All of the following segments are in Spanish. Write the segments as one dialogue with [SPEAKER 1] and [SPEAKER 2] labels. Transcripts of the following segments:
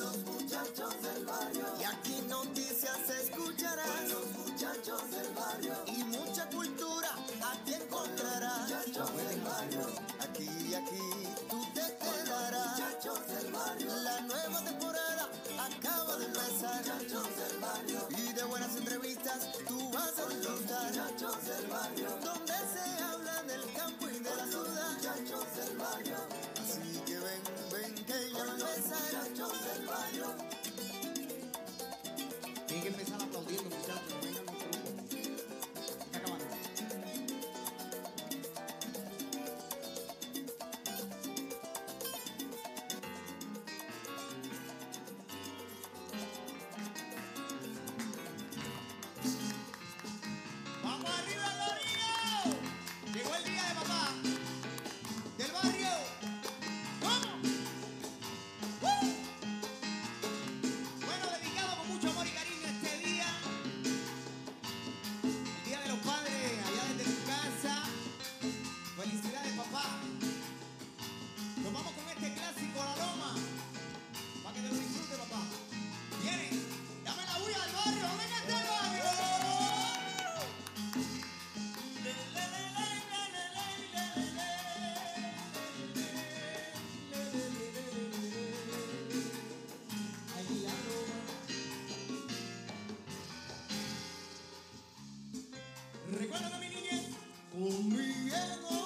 [SPEAKER 1] los muchachos del barrio. Y aquí noticias escucharás. Con los muchachos del barrio. Y mucha cultura a ti encontrarás. Con los muchachos del barrio. Aquí, y aquí, tú te quedarás. Con muchachos del barrio. La nueva temporada acaba de empezar. Muchachos del barrio. Y de buenas entrevistas tú vas a disfrutar. Los muchachos del barrio. Donde se habla del campo y de la ciudad. Muchachos del barrio. Así que ven, ven que ya no es del barrio.
[SPEAKER 2] Tienen que empezar aplaudiendo, muchachos. eu não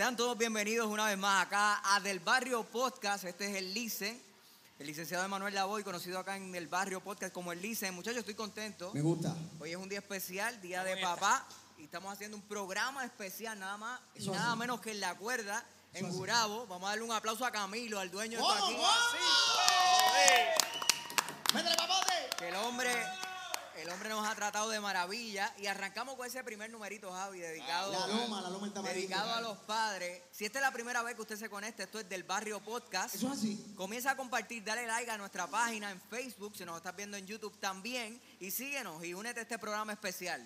[SPEAKER 3] Sean todos bienvenidos una vez más acá a Del Barrio Podcast. Este es el Lice, el licenciado Emanuel Lavoy, conocido acá en el Barrio Podcast como el Lice. Muchachos, estoy contento.
[SPEAKER 2] Me gusta.
[SPEAKER 3] Hoy es un día especial, día de papá, y estamos haciendo un programa especial nada más y
[SPEAKER 2] Eso
[SPEAKER 3] nada menos que en La Cuerda, en
[SPEAKER 2] Eso.
[SPEAKER 3] Gurabo. Vamos a darle un aplauso a Camilo, al dueño de esto
[SPEAKER 2] ¡Vamos,
[SPEAKER 3] aquí.
[SPEAKER 2] vamos! ¡Métele, papote!
[SPEAKER 3] Que el hombre, el hombre nos ha tratado de maravilla y arrancamos con ese primer numerito, Javi, dedicado,
[SPEAKER 2] La loma, la loma
[SPEAKER 3] dedicado a los padres. Si esta es la primera vez que usted se conecta, esto es del Barrio Podcast.
[SPEAKER 2] Eso es así.
[SPEAKER 3] Comienza a compartir, dale like a nuestra página en Facebook, si nos estás viendo en YouTube también, y síguenos y únete a este programa especial.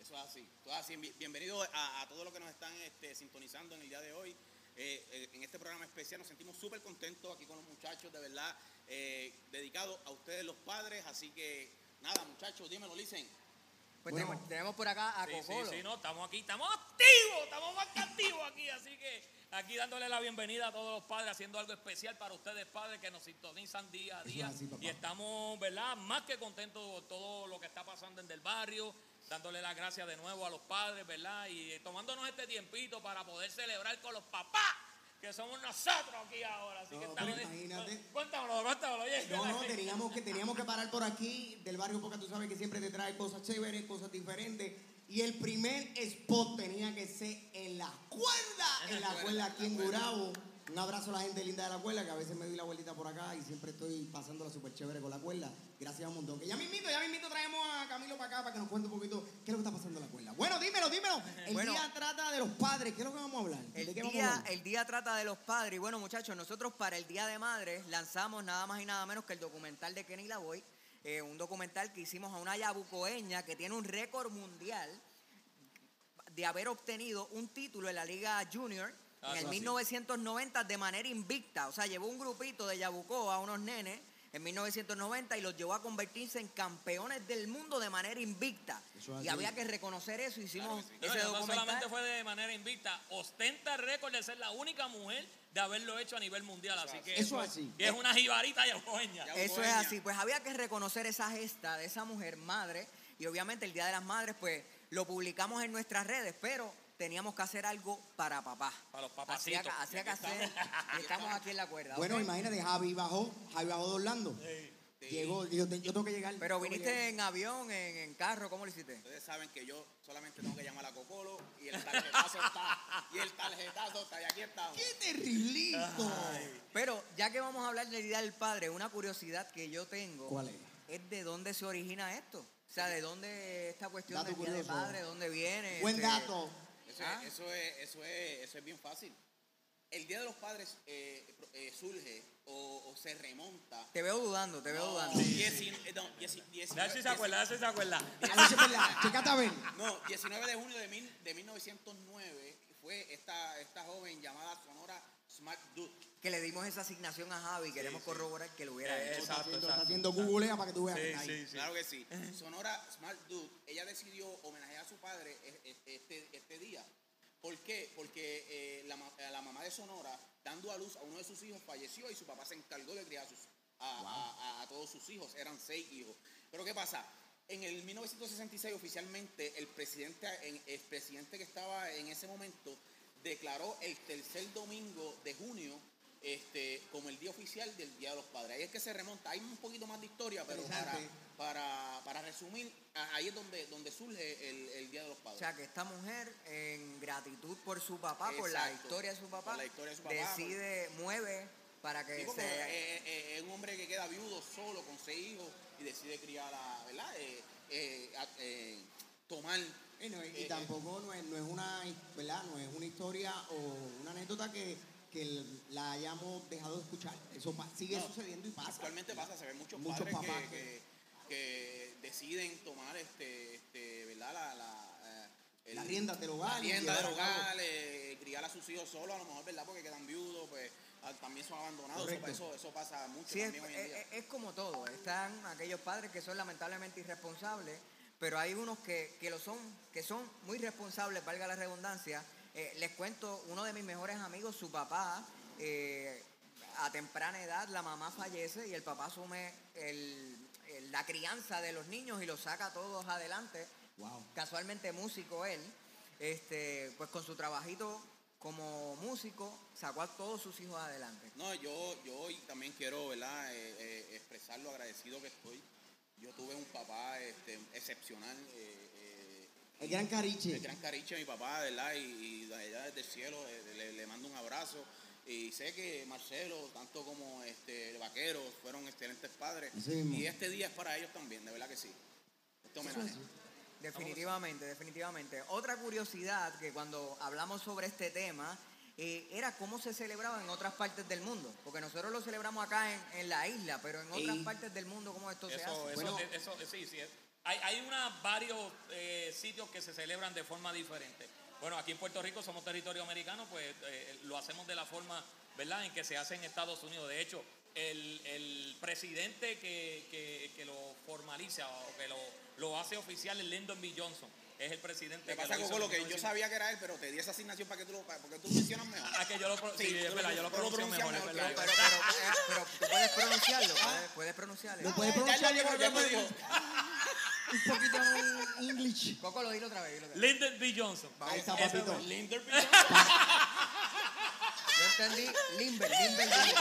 [SPEAKER 4] Eso es así. Todo así. Bien- Bienvenidos a, a todos los que nos están este, sintonizando en el día de hoy. Eh, eh, en este programa especial nos sentimos súper contentos aquí con los muchachos, de verdad, eh, dedicados a ustedes los padres. Así que, nada, muchachos, dímelo, Licen.
[SPEAKER 3] Pues
[SPEAKER 2] Bueno.
[SPEAKER 3] tenemos, tenemos por acá a
[SPEAKER 5] Sí, sí,
[SPEAKER 3] Cocolo.
[SPEAKER 5] sí, no, estamos aquí, estamos activos, estamos más que activos aquí, así que aquí dándole la bienvenida a todos los padres, haciendo algo especial para ustedes padres que nos sintonizan día a día.
[SPEAKER 2] es así, papá.
[SPEAKER 5] y estamos, ¿verdad? Más que contentos con todo lo que está pasando en el barrio, dándole las gracias de nuevo a los padres, ¿verdad? Y tomándonos este tiempito para poder celebrar con los papás. Que somos nosotros aquí ahora. Así que
[SPEAKER 2] No,
[SPEAKER 5] estamos.
[SPEAKER 2] pero imagínate.
[SPEAKER 5] Cuéntamelo, cuéntamelo, oye.
[SPEAKER 2] No, no, teníamos que, teníamos que parar por aquí del barrio porque tú sabes que siempre te trae cosas chéveres, cosas diferentes. Y el primer spot tenía que ser en la cuerda, en la cuerda aquí en Gurabo. Un abrazo a la gente linda de la cuerda, que a veces me doy la vueltita por acá y siempre estoy pasándola súper chévere con la cuerda. Gracias a un montón. Que ya mismito, ya mismito traemos a Camilo para acá para que nos cuente un poquito qué es lo que está pasando en la cuerda. Bueno, dímelo, dímelo. El
[SPEAKER 3] Bueno.
[SPEAKER 2] día trata de los padres. ¿Qué es lo que vamos a hablar? ¿De
[SPEAKER 3] El
[SPEAKER 2] qué vamos a
[SPEAKER 3] día,
[SPEAKER 2] hablar?
[SPEAKER 3] el día trata de los padres. Y bueno, muchachos, nosotros para el Día de Madres lanzamos nada más y nada menos que el documental de Kenny Lavoy. eh, un documental que hicimos a una yabucoeña que tiene un récord mundial de haber obtenido un título en la Liga Junior
[SPEAKER 5] Ah,
[SPEAKER 3] en el
[SPEAKER 5] eso sí.
[SPEAKER 3] 1990 de manera invicta. O sea, llevó un grupito de Yabucoa, unos nenes, en 1990 y los llevó a convertirse en campeones del mundo de manera invicta. Y había que reconocer eso. Hicimos
[SPEAKER 4] Claro sí.
[SPEAKER 5] No,
[SPEAKER 3] ese
[SPEAKER 5] y no
[SPEAKER 3] documental.
[SPEAKER 5] solamente fue de manera invicta, ostenta el récord de ser la única mujer de haberlo hecho a nivel mundial. Así que
[SPEAKER 6] Eso
[SPEAKER 5] es-
[SPEAKER 6] así.
[SPEAKER 5] Y es una jibarita yabueña.
[SPEAKER 4] Ya-
[SPEAKER 3] Eso es así, pues había que reconocer esa gesta de esa mujer madre y obviamente el Día de las Madres pues lo publicamos en nuestras redes, pero teníamos que hacer algo para papá.
[SPEAKER 5] Para los
[SPEAKER 3] Hacía,
[SPEAKER 5] papacitos.
[SPEAKER 3] que- hacía que hacer,
[SPEAKER 4] estamos.
[SPEAKER 3] y estamos aquí en la cuerda.
[SPEAKER 6] Bueno,
[SPEAKER 3] ¿ok?
[SPEAKER 6] imagínate, Javi bajó, Javi bajó de Orlando.
[SPEAKER 4] Sí.
[SPEAKER 6] Llegó, dijo, "Te- yo tengo que llegar.
[SPEAKER 3] Pero viniste
[SPEAKER 6] llegar".
[SPEAKER 3] en avión, en, en carro, ¿cómo lo hiciste?
[SPEAKER 4] Ustedes saben que yo solamente tengo que llamar a Cocolo y el tarjetazo está. Y el tarjetazo está. Y aquí estamos.
[SPEAKER 6] ¡Qué terriblito!
[SPEAKER 3] Pero ya que vamos a hablar del Día del Padre, una curiosidad que yo tengo
[SPEAKER 6] ¿Cuál es?
[SPEAKER 3] es de dónde se origina esto. O sea, de dónde esta cuestión
[SPEAKER 6] Dato
[SPEAKER 3] del Día del. Padre, de dónde viene.
[SPEAKER 6] Buen
[SPEAKER 3] este,
[SPEAKER 6] dato.
[SPEAKER 4] Eso,
[SPEAKER 3] Ah.
[SPEAKER 4] es, eso, es, eso, es, eso es bien fácil. El Día de los Padres eh, eh, surge o, o se remonta.
[SPEAKER 3] Te veo dudando, te veo
[SPEAKER 4] No,
[SPEAKER 3] dudando.
[SPEAKER 4] dieci- eh, no, dieci-
[SPEAKER 5] A ver
[SPEAKER 4] diecinueve-
[SPEAKER 5] si se acuerda, a ver si se acuerda.
[SPEAKER 6] A ver si es verdad. Checate a ver.
[SPEAKER 4] No, 19 de junio de, mil, de 1909 fue esta, esta joven llamada Sonora Smart Dude.
[SPEAKER 3] Que le dimos esa asignación a Javi, queremos corroborar que lo hubiera
[SPEAKER 5] Eh,
[SPEAKER 3] hecho.
[SPEAKER 6] Está
[SPEAKER 5] Exacto,
[SPEAKER 6] haciendo, está
[SPEAKER 5] exacto.
[SPEAKER 6] haciendo googlea para que tú veas que
[SPEAKER 5] Sí,
[SPEAKER 6] está ahí.
[SPEAKER 5] sí, sí.
[SPEAKER 4] Claro que sí. Sonora Smart Dude, ella decidió homenajear a su padre e- e- este, este día. ¿Por qué? Porque eh, la, la mamá de Sonora, dando a luz a uno de sus hijos, falleció y su papá se encargó de criar a, sus- a, a- a- a todos sus hijos. Eran seis hijos. Pero ¿qué pasa? En el 1966 oficialmente el presidente, en- el presidente que estaba en ese momento declaró el tercer domingo de junio este, como el día oficial del Día de los Padres. Ahí es que se remonta. Hay un poquito más de historia, pero para, para, para resumir, ahí es donde, donde surge el, el Día de los
[SPEAKER 3] O
[SPEAKER 4] Padres.
[SPEAKER 3] sea, que esta mujer, en gratitud por su papá, por la historia de su papá,
[SPEAKER 4] Por la historia de su papá,
[SPEAKER 3] decide, mueve para que
[SPEAKER 4] Sí,
[SPEAKER 3] se...
[SPEAKER 4] eh, eh, es un hombre que queda viudo solo con seis hijos y decide criar a, ¿verdad? Eh, eh, eh, tomar.
[SPEAKER 6] Y, no, y
[SPEAKER 4] eh,
[SPEAKER 6] tampoco no es, no es una, ¿verdad? No es una historia o una anécdota que, que la hayamos dejado de escuchar. Eso sigue
[SPEAKER 4] No,
[SPEAKER 6] sucediendo y pasa.
[SPEAKER 4] Actualmente pasa, se ven muchos,
[SPEAKER 6] Muchos
[SPEAKER 4] padres
[SPEAKER 6] papás
[SPEAKER 4] que, que, que deciden tomar este, este, ¿verdad? La, la, eh,
[SPEAKER 6] Las riendas del hogar
[SPEAKER 4] La rienda del hogar, eh, criar a sus hijos solos, a lo mejor, ¿verdad? Porque quedan viudos, pues también son abandonados. Eso, eso, eso pasa mucho
[SPEAKER 3] Sí, es,
[SPEAKER 4] también hoy en día.
[SPEAKER 3] es- es como todo. Están aquellos padres que son lamentablemente irresponsables, pero hay unos que, que lo son, que son muy responsables, valga la redundancia. Eh, les cuento, uno de mis mejores amigos, su papá, eh, a temprana edad la mamá fallece y el papá asume el- el- la crianza de los niños y los saca a todos adelante.
[SPEAKER 6] Wow.
[SPEAKER 3] Casualmente músico él, este, pues con su trabajito como músico sacó a todos sus hijos adelante.
[SPEAKER 4] No, yo, yo hoy también quiero, ¿verdad? Eh, eh, expresar lo agradecido que estoy. Yo tuve un papá este, excepcional. eh, eh,
[SPEAKER 6] El gran cariche.
[SPEAKER 4] el gran cariche mi papá, ¿verdad? Y, y de allá desde el cielo eh, le, le mando un abrazo. Y sé que Marcelo, tanto como este, el vaquero, fueron excelentes padres. Y este día es para ellos también, de verdad que sí. Este homenaje.
[SPEAKER 3] Definitivamente, definitivamente. Otra curiosidad que cuando hablamos sobre este tema eh, era cómo se celebraba en otras partes del mundo. Porque nosotros lo celebramos acá en, en la isla, pero en otras
[SPEAKER 6] Ey.
[SPEAKER 3] partes del mundo, ¿cómo esto se
[SPEAKER 5] Eso,
[SPEAKER 3] hace?
[SPEAKER 5] eso,
[SPEAKER 6] Bueno.
[SPEAKER 5] eso, sí, sí. Hay, hay una, varios eh, sitios que se celebran de forma diferente. Bueno, aquí en Puerto Rico somos territorio americano, pues eh, lo hacemos de la forma, ¿verdad?, en que se hace en Estados Unidos. De hecho, el, el presidente que, que- que lo formaliza o que lo, lo hace oficial es Lyndon B. Johnson. Es el presidente
[SPEAKER 4] Te
[SPEAKER 5] que
[SPEAKER 4] pasa con lo que yo
[SPEAKER 5] 1900.
[SPEAKER 4] sabía que era él, pero te di esa asignación para que tú lo, porque tú mencionas mejor.
[SPEAKER 5] Ah, que yo lo, sí,
[SPEAKER 4] Sí,
[SPEAKER 5] es verdad, yo lo pronuncio mejor, es
[SPEAKER 4] mejor,
[SPEAKER 5] verdad.
[SPEAKER 3] Pero, pero, pero, eh, pero tú puedes pronunciarlo, puedes, puedes pronunciarlo.
[SPEAKER 6] Lo puedes
[SPEAKER 4] Ah,
[SPEAKER 6] pronunciar,
[SPEAKER 4] ya me dijo.
[SPEAKER 6] Un poquito en English.
[SPEAKER 3] Coco, lo dilo otra vez.
[SPEAKER 5] Lyndon B. Johnson.
[SPEAKER 6] Ahí está, papito.
[SPEAKER 4] Linder
[SPEAKER 3] Yo entendí Limber, Limber, Limber.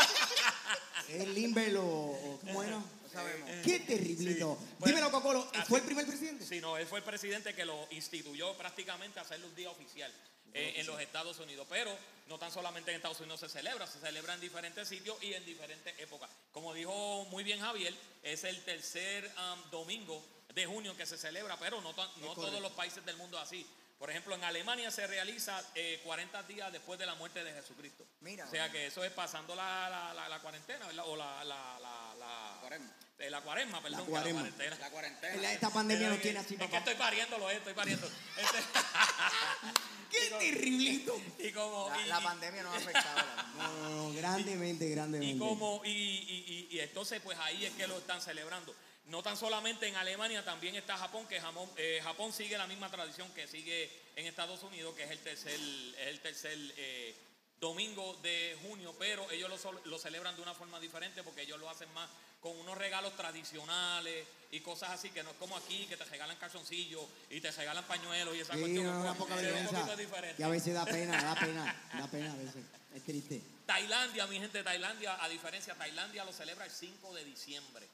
[SPEAKER 6] ¿Es Limber o, o cómo era?
[SPEAKER 3] Sabemos.
[SPEAKER 6] Qué terriblito.
[SPEAKER 5] Sí. Bueno,
[SPEAKER 6] Dímelo, Cocolo.
[SPEAKER 5] así-
[SPEAKER 6] ¿Fue el primer presidente?
[SPEAKER 5] Sí, no, él fue el presidente que lo instituyó prácticamente a hacerlo un día oficial eh, en los Estados Unidos. Pero no tan solamente en Estados Unidos se celebra, se celebra en diferentes sitios y en diferentes épocas. Como dijo muy bien Javier, es el tercer domingo de junio que se celebra, pero no todos los países del mundo así. Por ejemplo, en Alemania se realiza eh, 40 días después de la muerte de Jesucristo.
[SPEAKER 3] Mira.
[SPEAKER 5] O sea que eso es pasando la, la- la- la cuarentena, ¿verdad? O la, la, la, la-
[SPEAKER 4] Cuaresma.
[SPEAKER 5] eh, la cuaresma, perdón. que
[SPEAKER 6] cuaresma.
[SPEAKER 5] cuarentena.
[SPEAKER 4] La cuarentena.
[SPEAKER 6] La- Esta pandemia
[SPEAKER 5] Eh,
[SPEAKER 6] nos tiene así,
[SPEAKER 5] Es que
[SPEAKER 6] papá.
[SPEAKER 5] estoy pariéndolo, eh, estoy pariendo. Este-
[SPEAKER 6] ¡Qué terriblito!
[SPEAKER 5] y como.
[SPEAKER 3] La,
[SPEAKER 5] y-
[SPEAKER 3] la pandemia no ha afectado. la.
[SPEAKER 2] No, no, no, grandemente, grandemente.
[SPEAKER 5] Y como, y, y- y- y entonces pues ahí es que lo están celebrando. No tan solamente en Alemania, también está Japón, que Jamón- eh, Japón sigue la misma tradición que sigue en Estados Unidos, que es el tercer, el tercer eh, domingo de junio, pero ellos lo, lo celebran de una forma diferente porque ellos lo hacen más con unos regalos tradicionales y cosas así, que no es como aquí, que te regalan calzoncillos y te regalan pañuelos y esa
[SPEAKER 2] Sí,
[SPEAKER 5] cuestión.
[SPEAKER 2] no, poca
[SPEAKER 5] es.
[SPEAKER 2] Y a veces da pena, da pena, da pena a veces. Es triste.
[SPEAKER 5] Tailandia, mi gente, Tailandia, a diferencia, Tailandia lo celebra el 5 de diciembre.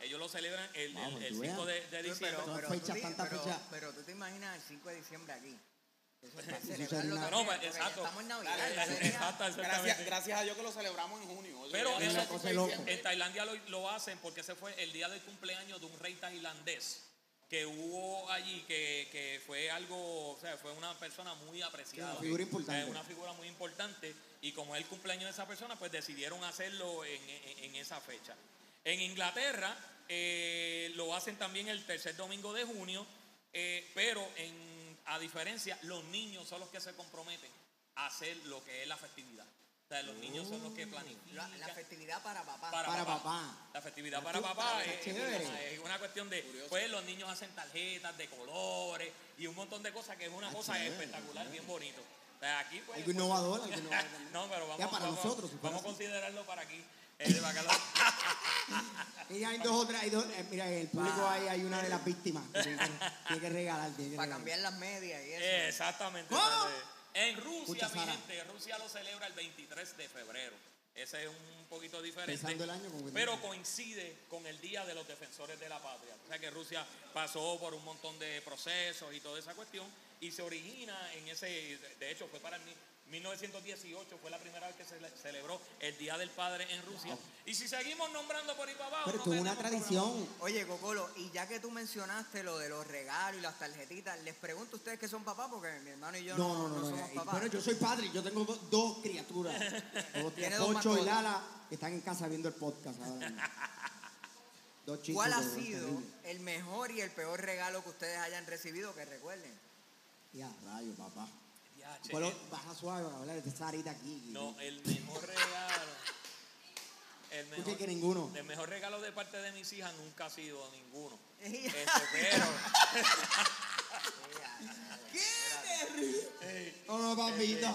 [SPEAKER 5] Ellos lo celebran el,
[SPEAKER 2] Vamos,
[SPEAKER 5] el- el
[SPEAKER 2] tú
[SPEAKER 5] 5 de, de
[SPEAKER 3] Pero,
[SPEAKER 5] diciembre.
[SPEAKER 2] Son
[SPEAKER 3] pero,
[SPEAKER 2] fechas,
[SPEAKER 3] tú pero- pero tú te imaginas el 5 de diciembre aquí. Eso es para celebrarlo también,
[SPEAKER 5] No, pues, exacto.
[SPEAKER 3] Estamos en Navidad.
[SPEAKER 5] Exacto,
[SPEAKER 4] Gracias, gracias a Dios que lo celebramos en junio.
[SPEAKER 5] Pero
[SPEAKER 4] diciembre.
[SPEAKER 5] En Tailandia lo, lo hacen porque ese fue el día del cumpleaños de un rey tailandés que hubo allí, que, que fue algo, o sea, fue una persona muy apreciada.
[SPEAKER 2] Una figura importante.
[SPEAKER 5] Eh, una figura muy importante. Y como es el cumpleaños de esa persona, pues decidieron hacerlo en, en- en esa fecha. En Inglaterra eh, lo hacen también el tercer domingo de junio, eh, pero en, a diferencia, los niños son los que se comprometen a hacer lo que es la festividad. O sea, los niños son los que
[SPEAKER 3] La,
[SPEAKER 5] planifican.
[SPEAKER 3] la festividad para papá.
[SPEAKER 2] Para papá.
[SPEAKER 5] La festividad para papá es, una cuestión de, pues los niños hacen tarjetas de colores y un montón de cosas que es una
[SPEAKER 2] Está
[SPEAKER 5] cosa
[SPEAKER 2] chévere,
[SPEAKER 5] espectacular, bien bonito. O sea, aquí pues,
[SPEAKER 2] Algo innovador, algo innovador también.
[SPEAKER 5] no, pero vamos,
[SPEAKER 2] Ya para
[SPEAKER 5] vamos-
[SPEAKER 2] nosotros, si fuera
[SPEAKER 5] vamos a considerarlo para aquí. Eh, para que lo-
[SPEAKER 2] Y hay dos otras, hay dos, eh, mira, en el público ahí hay una de las víctimas que tiene que, regalar. Tiene que
[SPEAKER 3] Para
[SPEAKER 2] regalar.
[SPEAKER 3] cambiar las medias y eso.
[SPEAKER 5] Eh, exactamente. En Rusia,
[SPEAKER 2] Escucha,
[SPEAKER 5] mi
[SPEAKER 2] Sara.
[SPEAKER 5] gente, Rusia lo celebra el 23 de febrero. Ese es un poquito diferente.
[SPEAKER 2] Empezando el año con-
[SPEAKER 5] pero coincide con el Día de los Defensores de la Patria. O sea que Rusia pasó por un montón de procesos y toda esa cuestión y se origina en ese, de hecho fue para el mi- 1918, fue la primera vez que se le- celebró el Día del Padre en Rusia. Y si seguimos nombrando por ahí para abajo...
[SPEAKER 2] Pero
[SPEAKER 5] no
[SPEAKER 2] es una tradición.
[SPEAKER 3] Oye, Cocolo, y ya que tú mencionaste lo de los regalos y las tarjetitas, les pregunto a ustedes que son papás, porque mi hermano y yo
[SPEAKER 2] No,
[SPEAKER 3] no,
[SPEAKER 2] no, no. no,
[SPEAKER 3] somos
[SPEAKER 2] eh,
[SPEAKER 3] papás.
[SPEAKER 2] Bueno, yo soy padre, yo tengo do- dos criaturas. Dos
[SPEAKER 3] dos
[SPEAKER 2] Pocho y. Lala que están en casa viendo el podcast ahora mismo. Dos chicos.
[SPEAKER 3] ¿Cuál ha sido el mejor y el peor regalo que ustedes hayan recibido que recuerden?
[SPEAKER 2] Ya, rayo, papá.
[SPEAKER 5] Che,
[SPEAKER 2] Bueno, baja suave para hablar de Sarita aquí.
[SPEAKER 5] No, el mejor regalo. El
[SPEAKER 2] Escuche
[SPEAKER 5] mejor,
[SPEAKER 2] que ninguno.
[SPEAKER 5] el mejor regalo de parte de mis hijas nunca ha sido ninguno.
[SPEAKER 3] ¿Qué
[SPEAKER 5] Este, pero,
[SPEAKER 2] No, no, papito.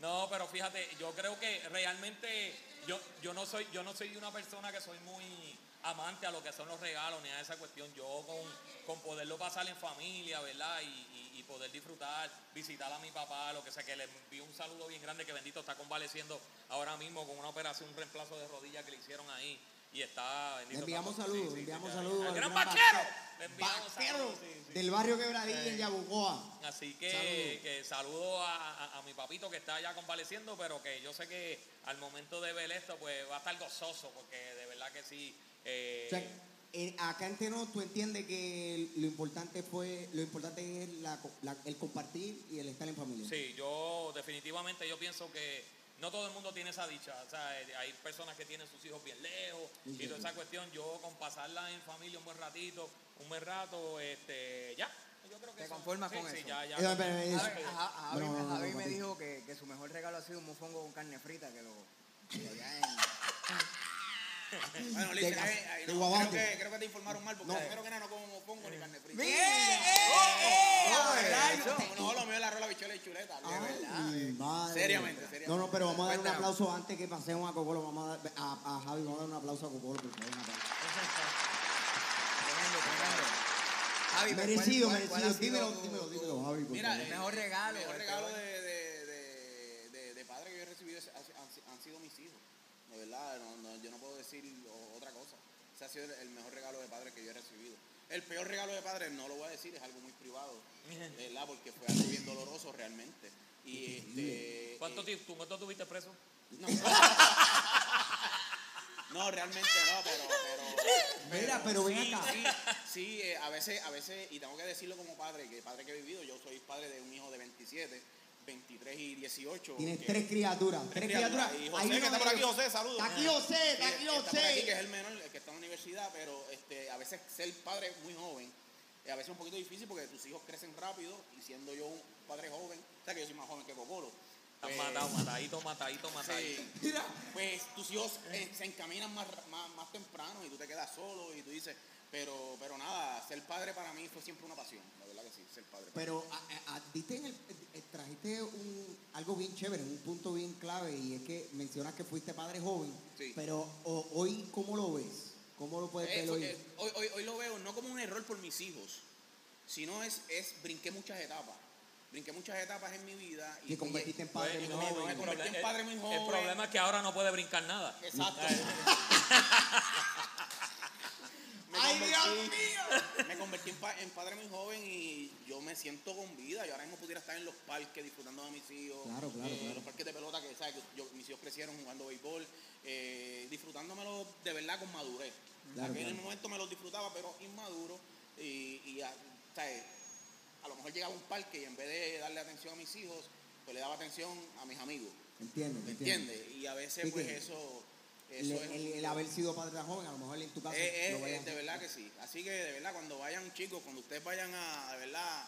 [SPEAKER 5] no, pero fíjate, yo creo que realmente yo, yo no soy, yo no soy una persona que soy muy amante a lo que son los regalos ni a esa cuestión. Yo con, con poderlo pasar en familia, ¿verdad? Y, y- y poder disfrutar, visitar a mi papá, lo que sea, que le envío un saludo bien grande, que bendito está convaleciendo ahora mismo con una operación, un reemplazo de rodilla que le hicieron ahí. Y está,
[SPEAKER 2] Le
[SPEAKER 5] bendito.
[SPEAKER 2] enviamos
[SPEAKER 5] está-
[SPEAKER 2] saludos,
[SPEAKER 5] sí, sí,
[SPEAKER 2] le enviamos
[SPEAKER 5] sí,
[SPEAKER 2] saludos.
[SPEAKER 5] al gran vaquero. Le enviamos saludos,
[SPEAKER 2] del barrio Quebradilla en
[SPEAKER 5] Eh.
[SPEAKER 2] Yabucoa.
[SPEAKER 5] Así que saludo a, a- a mi papito que está ya convaleciendo, pero que yo sé que al momento de ver esto, pues va a estar gozoso, porque de verdad que sí. Eh,
[SPEAKER 2] O sea, acá en Teno tú entiendes que lo importante fue, lo importante es la co- la- el compartir y el estar en familia.
[SPEAKER 5] sí, yo definitivamente yo pienso que no todo el mundo tiene esa dicha. O sea, eh, hay personas que tienen sus hijos bien lejos
[SPEAKER 2] Sí,
[SPEAKER 5] y
[SPEAKER 2] sí,
[SPEAKER 5] toda
[SPEAKER 2] sí.
[SPEAKER 5] esa cuestión. Yo con pasarla en familia un buen ratito, un buen rato, este, ya. Yo creo que
[SPEAKER 3] ¿Te conformas
[SPEAKER 5] sí,
[SPEAKER 3] con eso?
[SPEAKER 5] ya, ya.
[SPEAKER 3] Javi,
[SPEAKER 2] No,
[SPEAKER 3] me- Javi
[SPEAKER 2] no,
[SPEAKER 3] dijo que, que su mejor regalo ha sido un mofongo con carne frita, que lo... que allá en-
[SPEAKER 4] Bueno,
[SPEAKER 2] De
[SPEAKER 4] Lice,
[SPEAKER 2] gas-
[SPEAKER 4] ahí- ahí
[SPEAKER 2] de
[SPEAKER 4] no, creo, que, creo que te informaron mal, porque
[SPEAKER 2] No.
[SPEAKER 4] primero que nada no como pongo ni carne frita.
[SPEAKER 3] ¡Oh,
[SPEAKER 4] ¿verdad?
[SPEAKER 3] eso!
[SPEAKER 4] No, lo mío es la rola, bichuela y chuleta. de verdad. Seriamente, seriamente.
[SPEAKER 2] No, no, pero vamos a dar un aplauso antes que pasemos a Cocolo. Vamos a, dar, a, a Javi, vamos a dar un aplauso a Cocolo, por favor.
[SPEAKER 3] Javi, pues,
[SPEAKER 2] Merecido,
[SPEAKER 3] ¿cuál- cuál- cuál
[SPEAKER 2] merecido. Dímelo,
[SPEAKER 3] tu-
[SPEAKER 2] dímelo, dímelo, Javi.
[SPEAKER 4] Mira.
[SPEAKER 3] El mejor regalo,
[SPEAKER 4] El mejor
[SPEAKER 3] el
[SPEAKER 4] regalo de, de, de, de, de padre que yo he recibido han sido mis hijos. De verdad, no, no, yo no puedo decir otra cosa. Ese ha sido el, mejor regalo de padre que yo he recibido. El peor regalo de padre no lo voy a decir, es algo muy privado, ¿verdad? Porque fue algo bien doloroso realmente. Y este,
[SPEAKER 5] ¿Cuánto,
[SPEAKER 4] eh,
[SPEAKER 5] tú, ¿Cuánto tuviste preso?
[SPEAKER 4] no. No, realmente no, pero, pero,
[SPEAKER 2] Mira, pero ven
[SPEAKER 4] sí,
[SPEAKER 2] acá.
[SPEAKER 4] Sí, sí, eh, a veces, a veces, y tengo que decirlo como padre, que padre que he vivido, yo soy padre de un hijo de 27, 23 y 18.
[SPEAKER 2] Tienes
[SPEAKER 4] que-
[SPEAKER 2] tres criaturas. Tres criaturas.
[SPEAKER 4] Y José, que está por aquí, José, saludos.
[SPEAKER 2] Está aquí José, está aquí
[SPEAKER 4] Sí, Está por aquí, que es
[SPEAKER 2] José.
[SPEAKER 4] el menor, el que está en la universidad, pero este, a veces ser padre muy joven, eh, a veces es un poquito difícil porque tus hijos crecen rápido y siendo yo un padre joven, o sea que yo soy más joven que Cocolo,
[SPEAKER 5] Estás matado, matadito, matadito, matadito.
[SPEAKER 4] Sí.
[SPEAKER 2] Mira,
[SPEAKER 4] Pues tus hijos eh, se encaminan más, más, más temprano y tú te quedas solo y tú dices, pero, pero nada, ser padre para mí fue siempre una pasión, la verdad que sí, ser padre.
[SPEAKER 2] pero a- a- a- diste en el- eh, trajiste un, algo bien chévere, un punto bien clave, y es que mencionas que fuiste padre joven,
[SPEAKER 4] Sí.
[SPEAKER 2] pero o- hoy, ¿cómo lo ves? ¿Cómo lo puedes
[SPEAKER 4] Eh,
[SPEAKER 2] ver hoy?
[SPEAKER 4] eh, hoy, hoy, hoy lo veo no como un error por mis hijos, sino es, es brinqué muchas etapas. Brinqué muchas etapas en mi vida.
[SPEAKER 2] Te convertiste en padre
[SPEAKER 5] Pues,
[SPEAKER 2] muy
[SPEAKER 5] y
[SPEAKER 4] me-
[SPEAKER 2] joven.
[SPEAKER 4] me convertí en padre muy joven.
[SPEAKER 5] el problema es que ahora no puede brincar nada.
[SPEAKER 4] Exacto.
[SPEAKER 2] ¡Ay,
[SPEAKER 4] convertí-
[SPEAKER 2] Dios mío!
[SPEAKER 4] Me convertí en, pa- en padre muy joven y yo me siento con vida. Yo ahora mismo pudiera estar en los parques disfrutando de mis hijos.
[SPEAKER 2] Claro, claro,
[SPEAKER 4] eh,
[SPEAKER 2] claro.
[SPEAKER 4] Los parques de pelota que, ¿sabes? que yo- mis hijos crecieron jugando béisbol, eh, disfrutándomelo de verdad con madurez.
[SPEAKER 2] Claro,
[SPEAKER 4] Aquel en
[SPEAKER 2] claro.
[SPEAKER 4] el momento me los disfrutaba, pero inmaduro. Y, y a, ¿sabes? a lo mejor llegaba a un parque y en vez de darle atención a mis hijos, pues le daba atención a mis amigos.
[SPEAKER 2] Entiendo,
[SPEAKER 4] ¿Me entiendes? Y a veces, pues
[SPEAKER 2] que
[SPEAKER 4] eso.
[SPEAKER 2] El,
[SPEAKER 4] eso es
[SPEAKER 2] el-
[SPEAKER 4] un-
[SPEAKER 2] el haber sido padre tan joven, a lo mejor en tu caso.
[SPEAKER 4] eh,
[SPEAKER 2] lo
[SPEAKER 4] eh, eh, de verdad que sí. Así que de verdad, cuando vayan chicos, cuando ustedes vayan a, de verdad,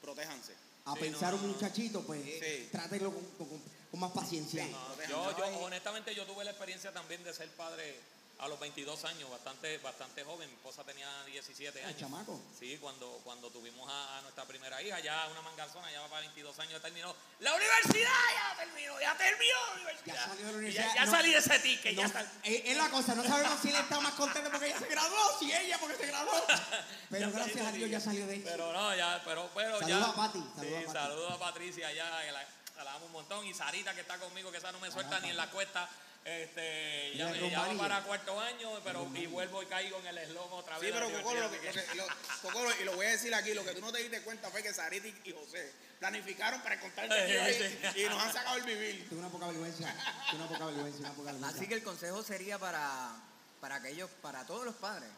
[SPEAKER 4] protéjanse.
[SPEAKER 2] a
[SPEAKER 5] Sí,
[SPEAKER 2] pensar
[SPEAKER 5] no,
[SPEAKER 2] un muchachito, pues
[SPEAKER 4] Sí.
[SPEAKER 2] trátelo con, con- con más paciencia.
[SPEAKER 4] Sí.
[SPEAKER 5] No,
[SPEAKER 4] Protejan,
[SPEAKER 5] yo, honestamente, yo tuve la experiencia también de ser padre a los 22 años, bastante, bastante joven. Mi esposa tenía 17
[SPEAKER 2] Ah,
[SPEAKER 5] años.
[SPEAKER 2] chamaco.
[SPEAKER 5] Sí, cuando, cuando tuvimos a, a nuestra primera hija, ya una manganzona, ya va para 22 años, ya terminó. ¡La universidad ya terminó! ¡Ya terminó la universidad!
[SPEAKER 2] Ya salió de la
[SPEAKER 5] Y ya-
[SPEAKER 2] universidad,
[SPEAKER 5] Ya,
[SPEAKER 2] no-
[SPEAKER 5] salí de ese ticket,
[SPEAKER 2] No,
[SPEAKER 5] ya sal-
[SPEAKER 2] es, es la cosa, no sabemos si él está más contento porque ella se graduó, si ella porque se graduó. Pero gracias a Dios ya salió de ahí.
[SPEAKER 5] Pero no, ya, pero, pero
[SPEAKER 2] Saludos
[SPEAKER 5] ya.
[SPEAKER 2] a Pati,
[SPEAKER 5] Sí,
[SPEAKER 2] saludos a Pati.
[SPEAKER 5] saludos a Patricia, ya, la, la amo un montón. Y Sarita, que está conmigo, que esa no me suelta ni en la cuesta. Este, ya, me- ya para cuarto año, pero y vuelvo y caigo en el eslogan otra
[SPEAKER 4] Sí,
[SPEAKER 5] vez. la
[SPEAKER 4] pero Cocolo, lo que- lo y lo voy a decir aquí, lo que tú no te diste cuenta fue que Sarita y y José planificaron para encontrarte aquí y, y nos han sacado el vivir.
[SPEAKER 2] Una poca vergüenza, una poca vergüenza, una poca vergüenza.
[SPEAKER 3] Así que el consejo sería para, para aquellos, para todos los padres,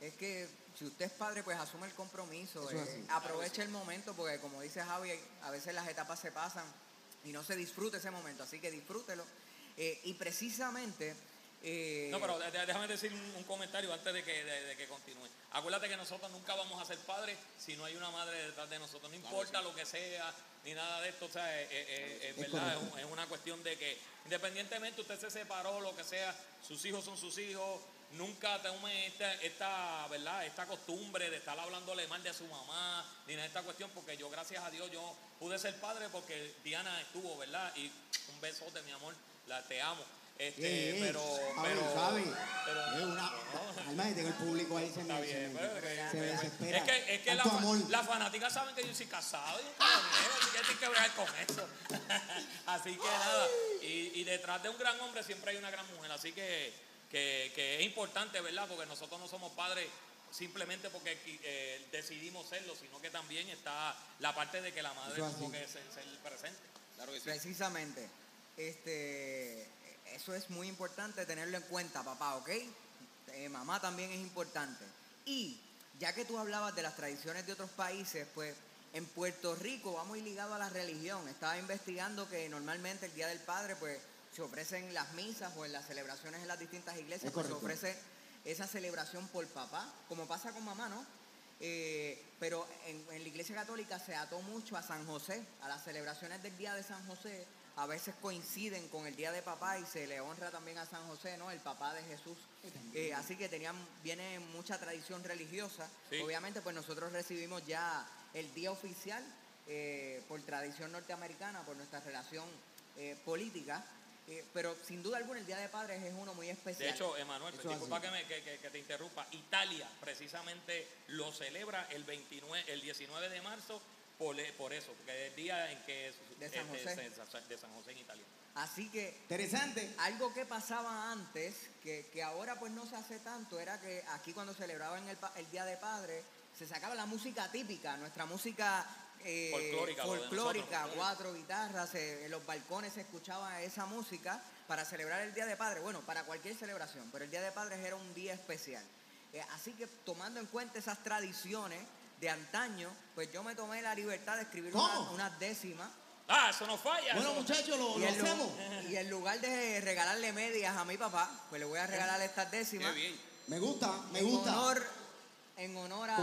[SPEAKER 3] es que si usted es padre, pues asume el compromiso, eh, aproveche el momento, porque como dice Javi, a veces las etapas se pasan y no se disfruta ese momento, así que disfrútelo. Eh, y precisamente... eh,
[SPEAKER 5] No, pero déjame decir un, un comentario antes de que, de, de que continúe. Acuérdate que nosotros nunca vamos a ser padres si no hay una madre detrás de nosotros. No importa lo que sea, ni nada de esto. O sea, eh, es
[SPEAKER 2] Es
[SPEAKER 5] verdad, es,
[SPEAKER 2] correcto.
[SPEAKER 5] un- es una cuestión de que independientemente usted se separó, lo que sea, sus hijos son sus hijos. Nunca tome esta, esta, ¿verdad? esta costumbre de estar hablándole mal de su mamá, ni nada de esta cuestión, porque yo, gracias a Dios, yo pude ser padre porque Diana estuvo, ¿verdad? Y un besote, mi amor, la, te amo. Este, pero, pero,
[SPEAKER 2] Javi,
[SPEAKER 5] pero-
[SPEAKER 2] es una, el público ahí se
[SPEAKER 5] bien,
[SPEAKER 2] me- se me desespera.
[SPEAKER 5] Es que, es que la, las fanáticas saben que yo soy casado así que tienes que bregar con eso. así que nada, y, y detrás de un gran hombre siempre hay una gran mujer, así que, que, que es importante, ¿verdad? Porque nosotros no somos padres simplemente porque eh, decidimos serlo, sino que también está la parte de que la madre tuvo que ser, ser presente.
[SPEAKER 4] Claro que sí.
[SPEAKER 3] Precisamente, este, eso es muy importante tenerlo en cuenta, papá, ¿ok? Eh, mamá también es importante. Y ya que tú hablabas de las tradiciones de otros países, pues en Puerto Rico va muy ligado a la religión. Estaba investigando que normalmente el Día del Padre, pues se ofrecen las misas o en las celebraciones en las distintas iglesias,
[SPEAKER 2] Es
[SPEAKER 3] pues se ofrece esa celebración por papá, como pasa con mamá, ¿no? Eh, pero en, en la iglesia católica se ató mucho a San José, a las celebraciones del Día de San José, a veces coinciden con el Día de Papá y se le honra también a San José, ¿no? El papá de Jesús. Eh, así que tenían, viene mucha tradición religiosa.
[SPEAKER 5] Sí.
[SPEAKER 3] Obviamente, pues nosotros recibimos ya el día oficial eh, por tradición norteamericana, por nuestra relación eh, política. Eh, pero sin duda alguna el Día de Padres es uno muy especial.
[SPEAKER 5] De hecho, Emanuel, disculpa
[SPEAKER 2] así.
[SPEAKER 5] que, me- que- que- que te interrumpa, Italia precisamente lo celebra el 29, el 19 de marzo por, por eso, porque es el día en que es
[SPEAKER 3] De San José.
[SPEAKER 5] de- de San José en Italia.
[SPEAKER 3] Así que
[SPEAKER 2] Interesante.
[SPEAKER 3] Algo que pasaba antes, que, que ahora pues no se hace tanto, era que aquí cuando celebraban el, pa- el Día de Padre, se sacaba la música típica, nuestra música eh,
[SPEAKER 5] Folclórica,
[SPEAKER 3] folclórica,
[SPEAKER 5] nosotros.
[SPEAKER 3] cuatro guitarras, se- en los balcones se escuchaba esa música para celebrar el Día de Padre, bueno, para cualquier celebración, pero el Día de Padres era un día especial. Eh, así que tomando en cuenta esas tradiciones de antaño, pues yo me tomé la libertad de escribir
[SPEAKER 2] ¿Cómo?
[SPEAKER 3] unas unas décimas
[SPEAKER 5] Ah, eso no falla.
[SPEAKER 2] Bueno,
[SPEAKER 5] eso-
[SPEAKER 2] muchachos, lo,
[SPEAKER 3] y
[SPEAKER 2] lo
[SPEAKER 3] en, lu-
[SPEAKER 2] hacemos.
[SPEAKER 3] y en lugar de regalarle medias a mi papá, pues le voy a regalar estas
[SPEAKER 4] Qué
[SPEAKER 3] décimas
[SPEAKER 4] bien.
[SPEAKER 2] Me gusta, me
[SPEAKER 3] en
[SPEAKER 2] gusta.
[SPEAKER 3] honor en honor a,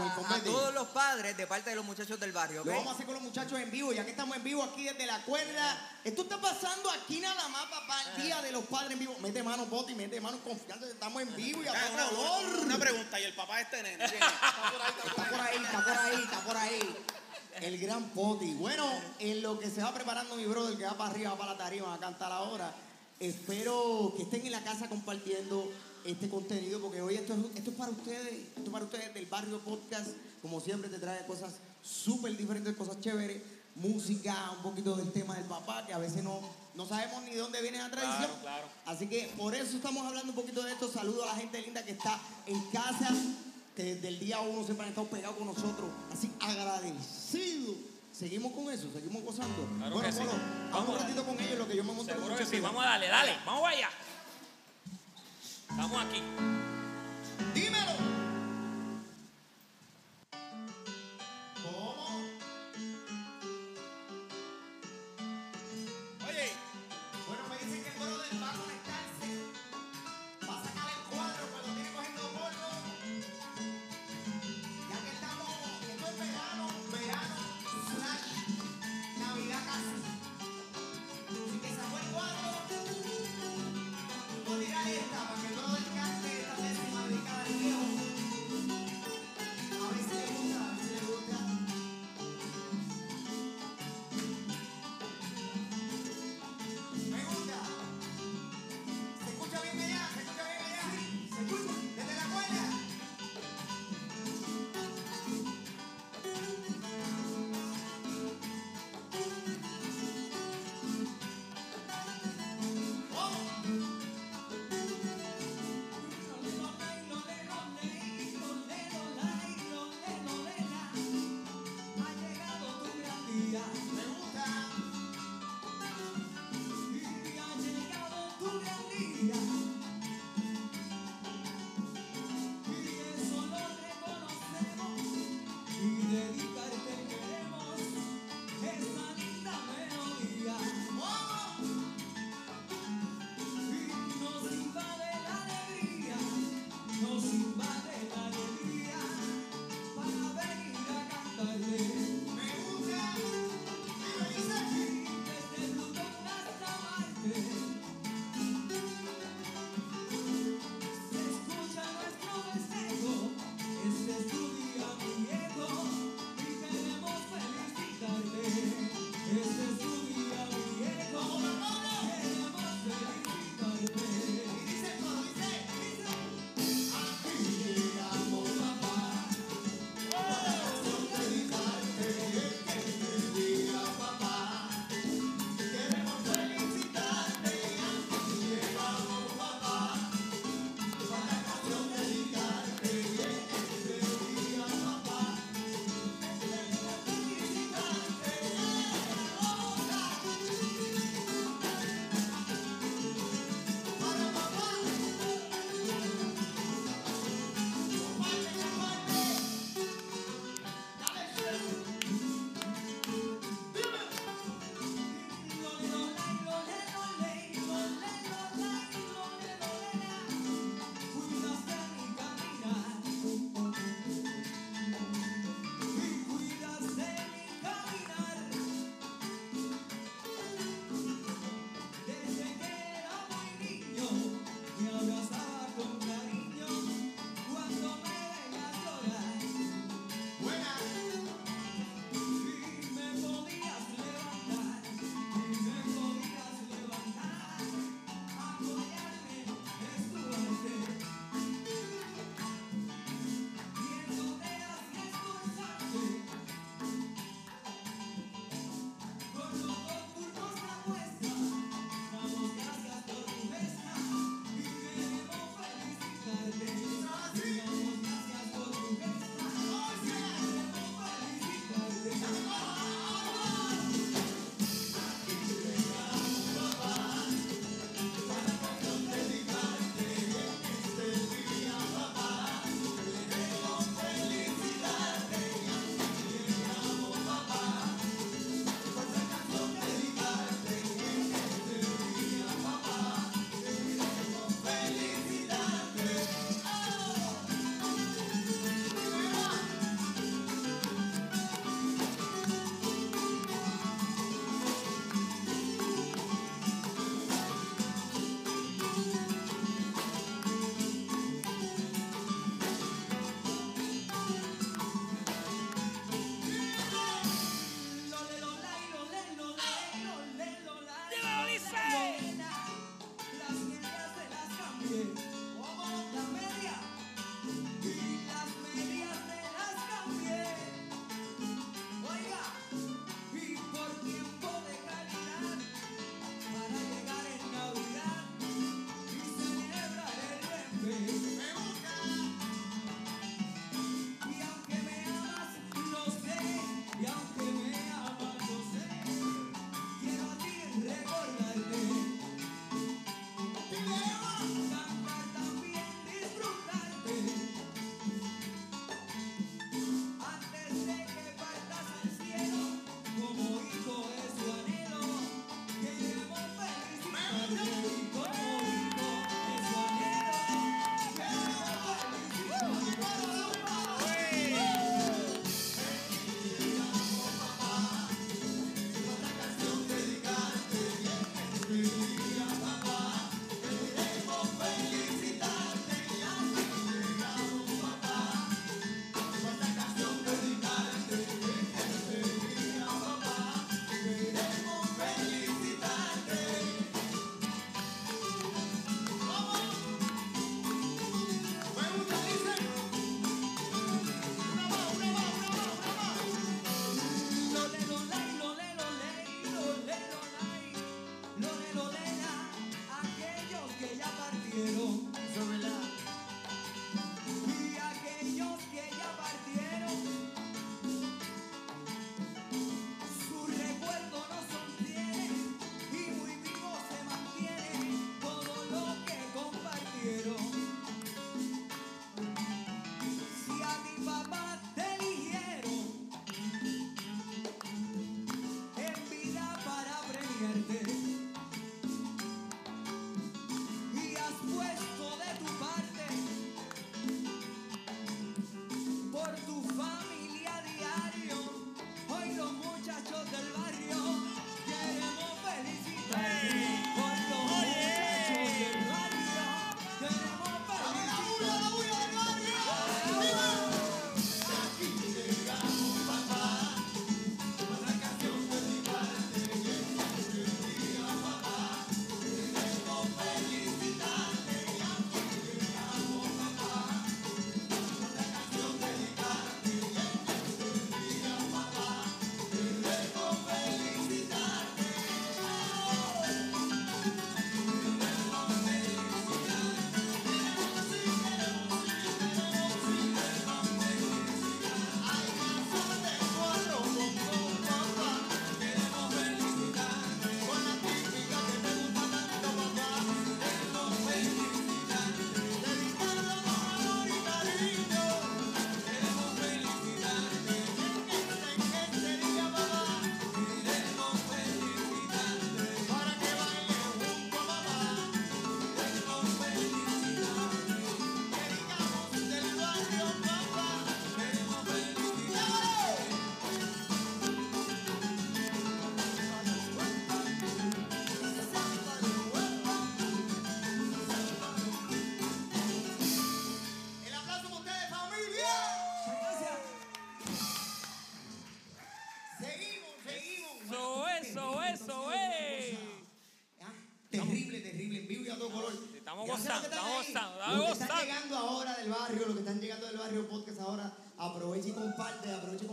[SPEAKER 3] todos los padres de parte de los muchachos del barrio,
[SPEAKER 2] vamos a hacer con los muchachos en vivo, ya que estamos en vivo aquí desde la cuerda. Esto está pasando aquí nada más, papá, el Día de los Padres en vivo. Mete mano, Boti, mete mano, confianza, estamos en vivo y a
[SPEAKER 4] Ah,
[SPEAKER 2] todo
[SPEAKER 4] una,
[SPEAKER 2] color.
[SPEAKER 4] una- una pregunta, ¿y el papá este nene? ¿Quién es?
[SPEAKER 2] Está por ahí, está por ahí, está por ahí. El gran Poti. Bueno, en lo que se va preparando mi brother, que va para arriba, va para la tarima, va a cantar ahora. Espero que estén en la casa compartiendo este contenido, porque hoy esto es, esto es para ustedes, esto es para ustedes del Barrio Podcast. Como siempre te trae cosas súper diferentes, cosas chéveres, música, un poquito del tema del papá, que a veces no, no sabemos ni dónde viene la tradición.
[SPEAKER 5] Claro, claro.
[SPEAKER 2] Así que por eso estamos hablando un poquito de esto. Saludo a la gente linda que está en casa, que desde el día uno siempre han estado pegados con nosotros. Así agradecido. Seguimos con eso, seguimos gozando.
[SPEAKER 5] Claro
[SPEAKER 2] bueno,
[SPEAKER 5] sí. Vamos
[SPEAKER 2] un ratito con ellos, lo que yo me monto
[SPEAKER 5] Seguro
[SPEAKER 2] con
[SPEAKER 5] que
[SPEAKER 2] mucho
[SPEAKER 5] sí. Vamos a darle, dale. Vamos allá. Estamos aquí.
[SPEAKER 2] Dímelo.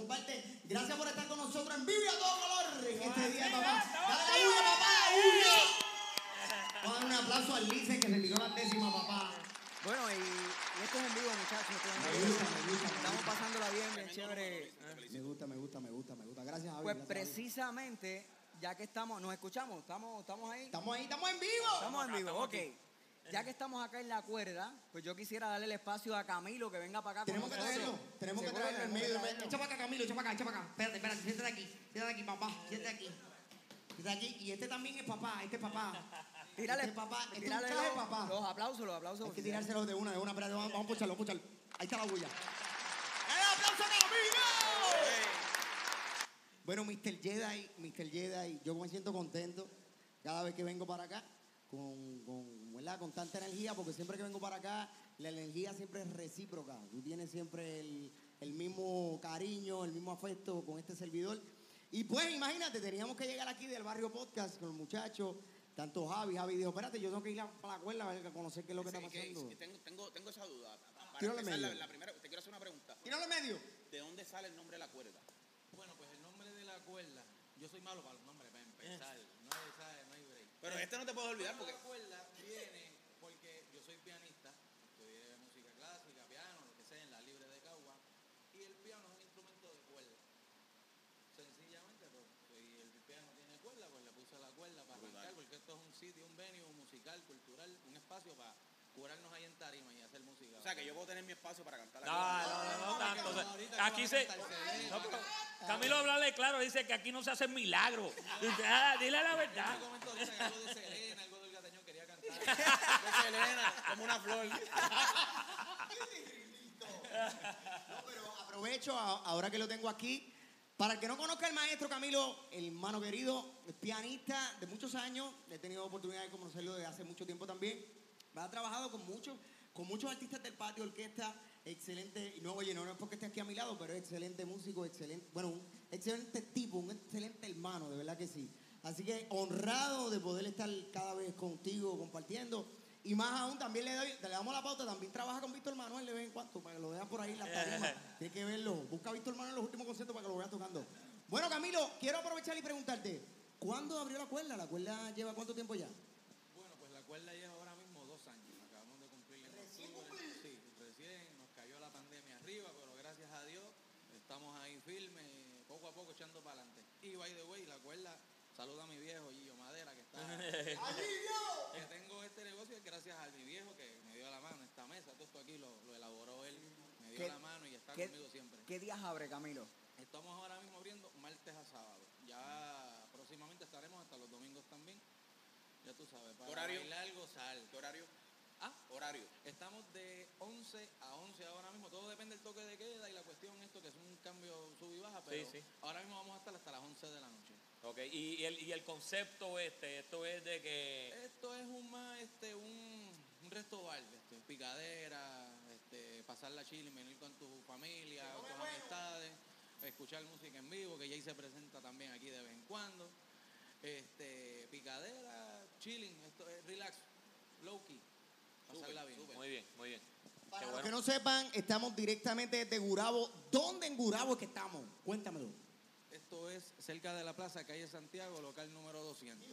[SPEAKER 2] Comparte. Gracias por estar con nosotros en vivo a todo color en este día, papá. Dale la bulla, papá, bulla. Vamos a dar un aplauso al Lice que se tiró la décima, papá.
[SPEAKER 3] Bueno, y, y esto es en vivo, muchachos.
[SPEAKER 2] Me gusta, me gusta,
[SPEAKER 3] Estamos pasándola bien, bien chévere.
[SPEAKER 2] Me gusta, me gusta, me gusta, me gusta. Gracias, Javi.
[SPEAKER 3] Pues precisamente, ya que estamos, nos escuchamos, estamos, estamos ahí.
[SPEAKER 2] Estamos ahí, estamos en vivo.
[SPEAKER 3] Estamos en vivo,
[SPEAKER 5] estamos
[SPEAKER 3] ok. Ya que estamos acá en la cuerda, pues yo quisiera darle el espacio a Camilo que venga para acá.
[SPEAKER 2] Tenemos
[SPEAKER 3] con
[SPEAKER 2] que traerlo, tenemos que traerlo en medio. Echa para acá, Camilo, echa para acá, echa para acá. Espérate, espérate, siéntate aquí, siéntate aquí, papá, siéntate aquí. Siéntate aquí. Y este también es papá, este es papá.
[SPEAKER 3] Tírale,
[SPEAKER 2] Este papá, este es
[SPEAKER 3] tírale
[SPEAKER 2] traje,
[SPEAKER 3] los,
[SPEAKER 2] papá.
[SPEAKER 3] los aplausos, los aplausos.
[SPEAKER 2] Hay que tirárselo de una, de una, espérate, vamos, vamos a pucharlo, pucharlo. Ahí está la bulla. ¡El aplauso a Camilo! Bueno, Mr. Jedi, Mr. Jedi, yo me siento contento cada vez que vengo para acá con, con, ¿verdad? con tanta energía, porque siempre que vengo para acá, la energía siempre es recíproca. Tú tienes siempre el, el mismo cariño, el mismo afecto con este servidor. Y pues imagínate, teníamos que llegar aquí del barrio podcast con los muchachos, tanto Javi, Javi dijo, espérate, yo tengo que ir a para la cuerda a conocer qué es lo que
[SPEAKER 4] Sí,
[SPEAKER 2] está
[SPEAKER 4] que-
[SPEAKER 2] pasando.
[SPEAKER 4] sí, tengo, tengo, tengo esa duda. Para empezar, la,
[SPEAKER 2] medio.
[SPEAKER 4] la primera, te quiero hacer una pregunta.
[SPEAKER 2] Tíralo en medio.
[SPEAKER 4] ¿De dónde sale el nombre de la cuerda?
[SPEAKER 7] Bueno, pues el nombre de la cuerda, yo soy malo para los nombres, para empezar, no hay, ¿sabes?
[SPEAKER 4] Pero este no te puedo olvidar porque
[SPEAKER 7] La cuerda viene porque yo soy pianista, estudié música clásica, piano, lo que sea, en la libre de Cagua, y el piano es un instrumento de cuerda. Sencillamente, pues, y el piano tiene cuerda, pues le puse la cuerda para arrancar, porque esto es un sitio, un venue musical, cultural, un espacio para curarnos ahí en tarima y hacer música.
[SPEAKER 4] O sea, que yo puedo tener mi espacio para cantar la
[SPEAKER 5] No, no, no, no tanto. o sea,
[SPEAKER 7] ahorita
[SPEAKER 5] aquí se. Camilo hablarle claro, dice que aquí no se hacen milagros. Ah, Dile la
[SPEAKER 7] En
[SPEAKER 5] verdad.
[SPEAKER 7] algo de Selena, algo del quería cantar.
[SPEAKER 4] De Selena, como una flor.
[SPEAKER 2] No, pero aprovecho ahora que lo tengo aquí. Para el que no conozca al maestro Camilo, el hermano querido, es pianista de muchos años. He tenido oportunidad de conocerlo desde hace mucho tiempo también. Ha trabajado con muchos, con muchos artistas del patio, orquesta, excelente. Y no, oye, no, no es porque esté aquí a mi lado, pero es excelente músico, excelente, bueno, un excelente tipo, un excelente hermano, de verdad que sí. Así que honrado de poder estar cada vez contigo compartiendo. Y más aún, también le, doy, le damos la pauta, también trabaja con Víctor Manuel de vez en cuando, para que lo vean por ahí en la tarima. Tienes que verlo. Busca a Víctor Manuel en los últimos conciertos para que lo veas tocando. Bueno, Camilo, quiero aprovechar y preguntarte, ¿cuándo abrió la cuerda? ¿La cuerda lleva cuánto tiempo ya?
[SPEAKER 7] Bueno, pues la cuerda lleva ahora mismo dos años. Acabamos de cumplir en octubre. Sí, recién nos cayó la pandemia arriba, pero gracias a Dios estamos ahí firmes, poco a poco echando para adelante. Y by the way, la cuerda, saluda a mi viejo Gillo Madera, que está. que tengo este negocio gracias a mi viejo que me dio la mano esta mesa. Todo esto aquí lo, lo elaboró él, me dio
[SPEAKER 3] ¿Qué-
[SPEAKER 7] la mano y está
[SPEAKER 3] ¿Qué,
[SPEAKER 7] conmigo siempre.
[SPEAKER 3] ¿Qué días abre, Camilo?
[SPEAKER 7] Estamos ahora mismo abriendo martes a sábado. Ya próximamente estaremos hasta los domingos también. Ya tú sabes, para
[SPEAKER 4] Horario.
[SPEAKER 7] bailar, gozar.
[SPEAKER 4] ¿Qué horario?
[SPEAKER 7] Ah,
[SPEAKER 4] Horario.
[SPEAKER 7] estamos de 11 a 11 ahora mismo. Todo depende del toque de queda y la cuestión esto que es un cambio sub y baja, pero
[SPEAKER 5] sí.
[SPEAKER 7] ahora mismo vamos a estar hasta las 11 de la noche.
[SPEAKER 5] Ok, y, y el, y el concepto este, esto es de que.
[SPEAKER 7] Esto es un más este un, un resto bar, este, picadera, este, pasar la chile, venir con tu familia, con tus amistades, escuchar música en vivo, que Jay se presenta también aquí de vez en cuando. Este, picadera, chilling, esto es relax, low key, pasarla bien.
[SPEAKER 5] Muy bien, muy bien.
[SPEAKER 2] Para los que no sepan, estamos directamente desde Gurabo. ¿Dónde en Gurabo es que estamos? Cuéntamelo.
[SPEAKER 7] Esto es cerca de la plaza, calle Santiago, local número 200.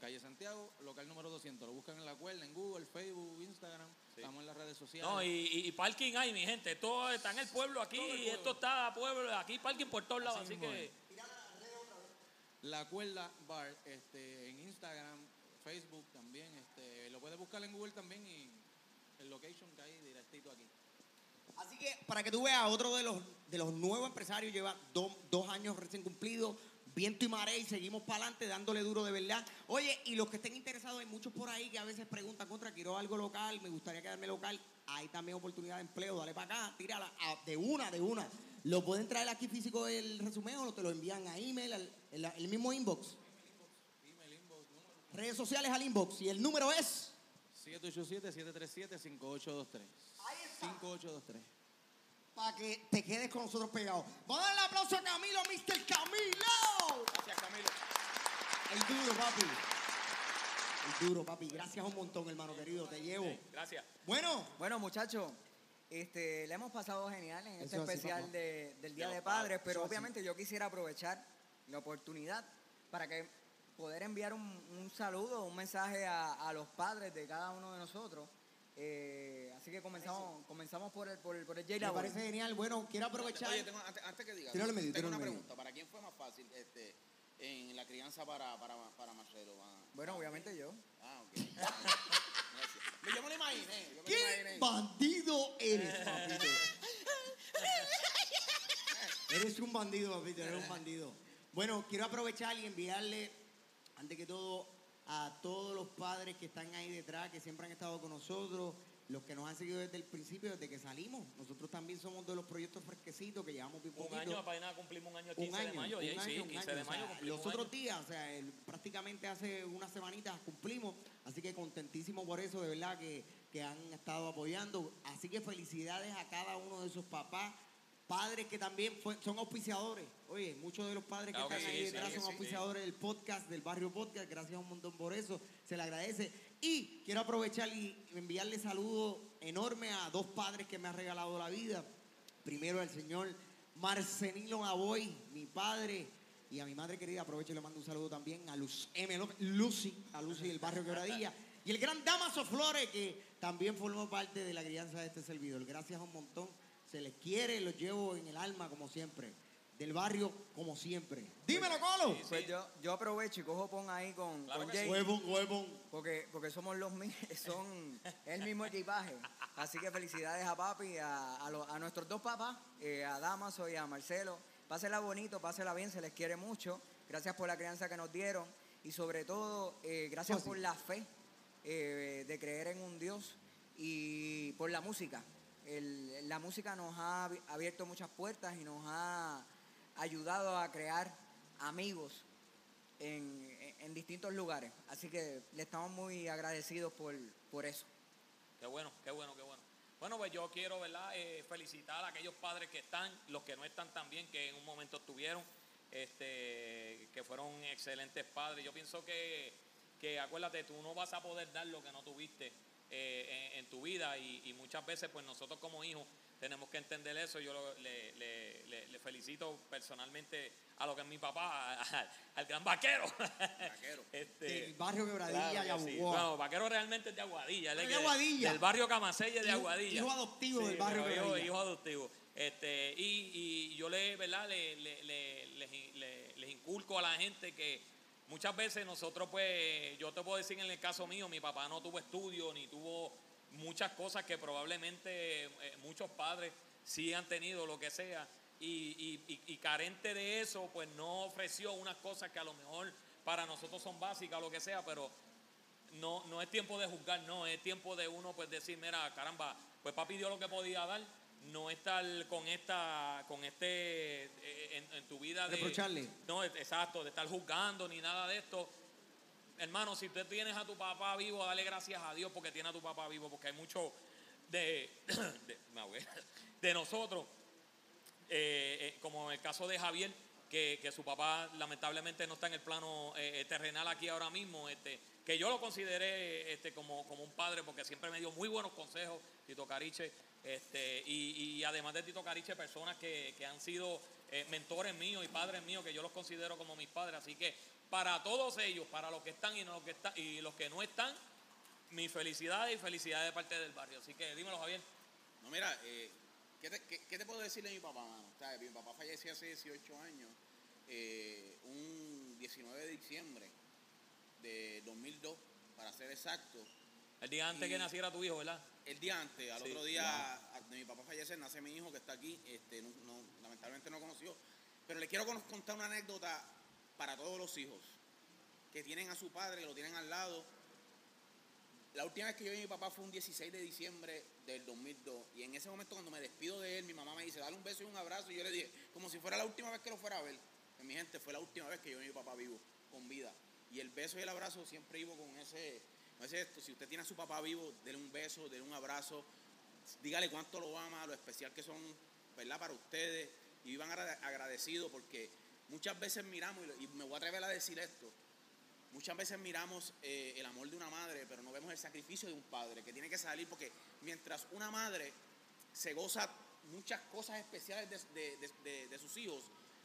[SPEAKER 7] Calle Santiago, local número 200. Lo buscan en la cuerda, en Google, Facebook, Instagram. Estamos en las redes sociales.
[SPEAKER 5] No, y, y- y parking hay, mi gente. Todo está en el pueblo aquí. Y esto está pueblo. Aquí parking por todos lados. Así,
[SPEAKER 7] mismo
[SPEAKER 5] que.
[SPEAKER 7] La Cuerda Bar este, en Instagram, Facebook también. Este, lo puedes buscar en Google también y el location que hay directito aquí.
[SPEAKER 2] Así que para que tú veas, otro de los, de los nuevos empresarios lleva do- dos años recién cumplidos, viento y marea y seguimos para adelante dándole duro de verdad. Oye, y los que estén interesados, hay muchos por ahí que a veces preguntan contra, quiero algo local, me gustaría quedarme local. Hay también oportunidad de empleo, dale para acá, tírala de una, de una. Lo pueden traer aquí físico el resumen o te lo envían a email, el, el mismo inbox. Redes sociales al inbox y el número es...
[SPEAKER 7] 787-737-5823. 5823.
[SPEAKER 2] Para que te quedes con nosotros pegados. Vamos a darle aplauso a Camilo, Mr. Camilo.
[SPEAKER 4] Gracias, Camilo.
[SPEAKER 2] El duro, papi. El Duro, papi. Gracias un montón, hermano querido. Te llevo.
[SPEAKER 5] Gracias.
[SPEAKER 2] Bueno,
[SPEAKER 3] Bueno, muchachos, este, le hemos pasado genial en este
[SPEAKER 2] Eso
[SPEAKER 3] especial de- del Día
[SPEAKER 5] De
[SPEAKER 3] Padres, pero
[SPEAKER 2] eso así.
[SPEAKER 3] obviamente yo quisiera aprovechar la oportunidad para que poder enviar un, un saludo, un mensaje a, a los padres de cada uno de nosotros. Eh, así que comenzamos, comenzamos por el, por el, por el J.
[SPEAKER 2] me parece genial. Bueno, quiero aprovechar.
[SPEAKER 4] Oye, tengo- antes, antes que diga,
[SPEAKER 2] Tíralo en medio,
[SPEAKER 4] tengo una
[SPEAKER 2] medio.
[SPEAKER 4] pregunta. ¿Para quién fue más fácil este, en la crianza para, para, para Marcelo? Ah,
[SPEAKER 3] Bueno, obviamente yo.
[SPEAKER 4] Ah, ok. Gracias. Yo me lo imaginé. Yo me lo
[SPEAKER 2] ¿Qué
[SPEAKER 4] imaginé.
[SPEAKER 2] bandido eres, papito? eres un bandido, papito, eres un bandido. Bueno, quiero aprovechar y enviarle, antes que todo, a todos los padres que están ahí detrás, que siempre han estado con nosotros, los que nos han seguido desde el principio, desde que salimos. Nosotros también somos de los proyectos fresquecitos que llevamos bien
[SPEAKER 5] Un
[SPEAKER 2] poquito.
[SPEAKER 5] año, apenas cumplimos un año el 15
[SPEAKER 2] Un año,
[SPEAKER 5] de mayo.
[SPEAKER 2] un año,
[SPEAKER 5] sí,
[SPEAKER 2] un
[SPEAKER 5] 15
[SPEAKER 2] año,
[SPEAKER 5] de
[SPEAKER 2] o sea,
[SPEAKER 5] mayo cumplimos
[SPEAKER 2] los otros días, o sea, el- prácticamente hace unas semanitas cumplimos, así que contentísimo por eso, de verdad que, que han estado apoyando. Así que felicidades a cada uno de esos papás, padres que también fue- son auspiciadores. Oye, muchos de los padres
[SPEAKER 5] Claro
[SPEAKER 2] que
[SPEAKER 5] que
[SPEAKER 2] están
[SPEAKER 5] sí,
[SPEAKER 2] ahí
[SPEAKER 5] sí,
[SPEAKER 2] detrás
[SPEAKER 5] que
[SPEAKER 2] son
[SPEAKER 5] sí,
[SPEAKER 2] auspiciadores del podcast, del Barrio Podcast. Gracias un montón por eso, se le agradece. Y quiero aprovechar y enviarle saludos enormes a dos padres que me han regalado la vida. Primero al señor Marcelino Lavoy, mi padre, y a mi madre querida, aprovecho y le mando un saludo también a Luz M. López, Lucy, a Lucy del barrio Quebradilla, y el gran Damaso Flores, que también formó parte de la crianza de este servidor. Gracias un montón, se les quiere, los llevo en el alma como siempre, del barrio como siempre. Dímelo, Colo.
[SPEAKER 3] Pues yo, yo aprovecho y cojo pon ahí con,
[SPEAKER 5] Claro
[SPEAKER 3] con
[SPEAKER 5] que
[SPEAKER 3] Jay.
[SPEAKER 2] Huevón, huevón.
[SPEAKER 3] Porque, porque somos los mismos, son el mismo equipaje. Así que felicidades a papi, a, a, los- a nuestros dos papás, eh, a Damaso y a Marcelo. Pásela bonito, pásela bien, se les quiere mucho. Gracias por la crianza que nos dieron. Y sobre todo, eh, gracias
[SPEAKER 2] Fácil.
[SPEAKER 3] por la fe eh, de creer en un Dios y por la música. El- la música nos ha abi- abierto muchas puertas y nos ha ayudado a crear amigos en, en- distintos lugares. Así que le estamos muy agradecidos por, por eso.
[SPEAKER 5] Qué bueno, qué bueno, qué bueno. Bueno, pues yo quiero, ¿verdad? Eh, felicitar a aquellos padres que están, los que no están tan bien, que en un momento estuvieron, este, que fueron excelentes padres. Yo pienso que, que acuérdate, tú no vas a poder dar lo que no tuviste eh, en, en tu vida y, y muchas veces, pues nosotros como hijos tenemos que entender eso. Yo lo- le, le- le- le felicito personalmente a lo que es mi papá, al, al gran vaquero.
[SPEAKER 4] Vaquero.
[SPEAKER 5] Este,
[SPEAKER 2] Del barrio Quebradilla,
[SPEAKER 5] Claro que sí. Bueno, Vaquero realmente es de Aguadilla. es
[SPEAKER 2] De Aguadilla.
[SPEAKER 5] Del barrio Camasella de Aguadilla.
[SPEAKER 2] hijo adoptivo del barrio
[SPEAKER 5] pero hijo,
[SPEAKER 2] Quebradilla.
[SPEAKER 5] hijo adoptivo. Este, y, y yo le, ¿verdad? Le, le- le- les, le- les inculco a la gente que muchas veces nosotros, pues, yo te puedo decir en el caso mío, mi papá no tuvo estudio ni tuvo muchas cosas que probablemente eh, muchos padres sí han tenido, lo que sea. Y, y- y- carente de eso, pues no ofreció unas cosas que a lo mejor para nosotros son básicas lo que sea, pero no, no es tiempo de juzgar, no, es tiempo de uno pues decir, mira, caramba, pues papi dio lo que podía dar, no estar con esta, con este, eh, en, en tu vida de...
[SPEAKER 2] Reprocharle.
[SPEAKER 5] No, exacto, de estar juzgando ni nada de esto. Hermano, si usted tienes a tu papá vivo, dale gracias a Dios porque tiene a tu papá vivo, porque hay mucho de, de, de nosotros, eh, eh, como en el caso de Javier, que, su papá lamentablemente no está en el plano eh, terrenal aquí ahora mismo, este, que yo lo consideré este, como, como un padre porque siempre me dio muy buenos consejos, Tito Cariche, este, y, y además de Tito Cariche, personas que, que han sido eh, mentores míos y padres míos, que yo los considero como mis padres, así que para todos ellos, para los que están y, no- los, que está- y los que no están, mi felicidad y felicidad de parte del barrio. Así que dímelo, Javier.
[SPEAKER 4] No, mira, eh, ¿qué, te, qué, te puedo decir de mi papá? O mi papá falleció hace 18 años, eh, un 19 de diciembre de 2002, para ser exacto.
[SPEAKER 5] El día antes
[SPEAKER 4] Y-
[SPEAKER 5] que naciera tu hijo, ¿verdad?
[SPEAKER 4] El día antes, al
[SPEAKER 5] Sí,
[SPEAKER 4] otro día a- de mi papá fallecer, nace mi hijo que está aquí, este, no, no- lamentablemente no conoció. Pero le quiero con- contar una anécdota para todos los hijos que tienen a su padre, que lo tienen al lado. La última vez que yo vi a mi papá fue un 16 de diciembre del 2002. Y en ese momento cuando me despido de él, mi mamá me dice, dale un beso y un abrazo. Y yo le dije, como si fuera la última vez que lo fuera a ver. Mi gente, fue la última vez que yo vi a mi papá vivo, con vida. Y el beso y el abrazo siempre iba con ese, con ese esto. Si usted tiene a su papá vivo, dele un beso, dele un abrazo. Dígale cuánto lo ama, lo especial que son, ¿verdad? Para ustedes. Y vivan agra- agradecidos porque muchas veces miramos, y, me voy a atrever a decir esto, muchas veces miramos eh, el amor de una madre, pero no vemos el sacrificio de un padre, que tiene que salir porque mientras una madre se goza muchas cosas especiales de- de- de sus hijos,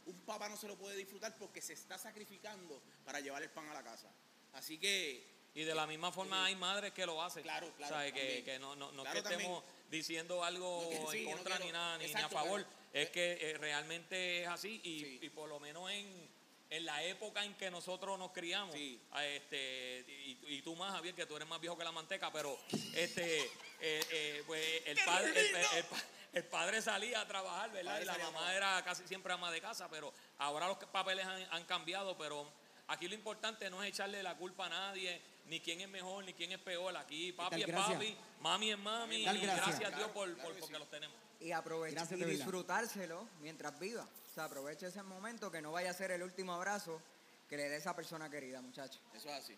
[SPEAKER 4] un papá no se lo puede disfrutar porque se está sacrificando para llevar el pan a la casa. Así que
[SPEAKER 5] Y de la misma forma hay madres que lo hacen.
[SPEAKER 4] Claro, claro,
[SPEAKER 5] ¿Sabes? Que,
[SPEAKER 4] también.
[SPEAKER 5] que no, no, no
[SPEAKER 4] Claro,
[SPEAKER 5] que estemos diciendo algo
[SPEAKER 4] No quiero- sí,
[SPEAKER 5] en contra ni nada, ni, a favor.
[SPEAKER 4] pero-
[SPEAKER 5] es que eh, realmente es así y,
[SPEAKER 4] Sí.
[SPEAKER 5] y por lo menos en, en la época en que nosotros nos criamos,
[SPEAKER 4] Sí.
[SPEAKER 5] este, y, y tú más, Javier, que tú eres más viejo que la manteca, pero este, eh, eh, pues el padre, el, el- el pa- el padre salía a trabajar, ¿verdad? Y la mamá era casi siempre ama de casa, pero ahora los papeles han, han cambiado, pero aquí lo importante no es echarle la culpa a nadie, ni quién es mejor, ni quién es peor. Aquí papi es papi, mami es mami, y
[SPEAKER 2] gracias.
[SPEAKER 5] gracias a Dios por,
[SPEAKER 4] claro
[SPEAKER 5] por-
[SPEAKER 4] que
[SPEAKER 5] porque
[SPEAKER 4] sí.
[SPEAKER 5] los tenemos.
[SPEAKER 3] Y aproveche
[SPEAKER 2] Gracias
[SPEAKER 3] y disfrutárselo mientras viva. O sea, aproveche ese momento que no vaya a ser el último abrazo que le dé esa persona querida, muchachos.
[SPEAKER 4] eso es así.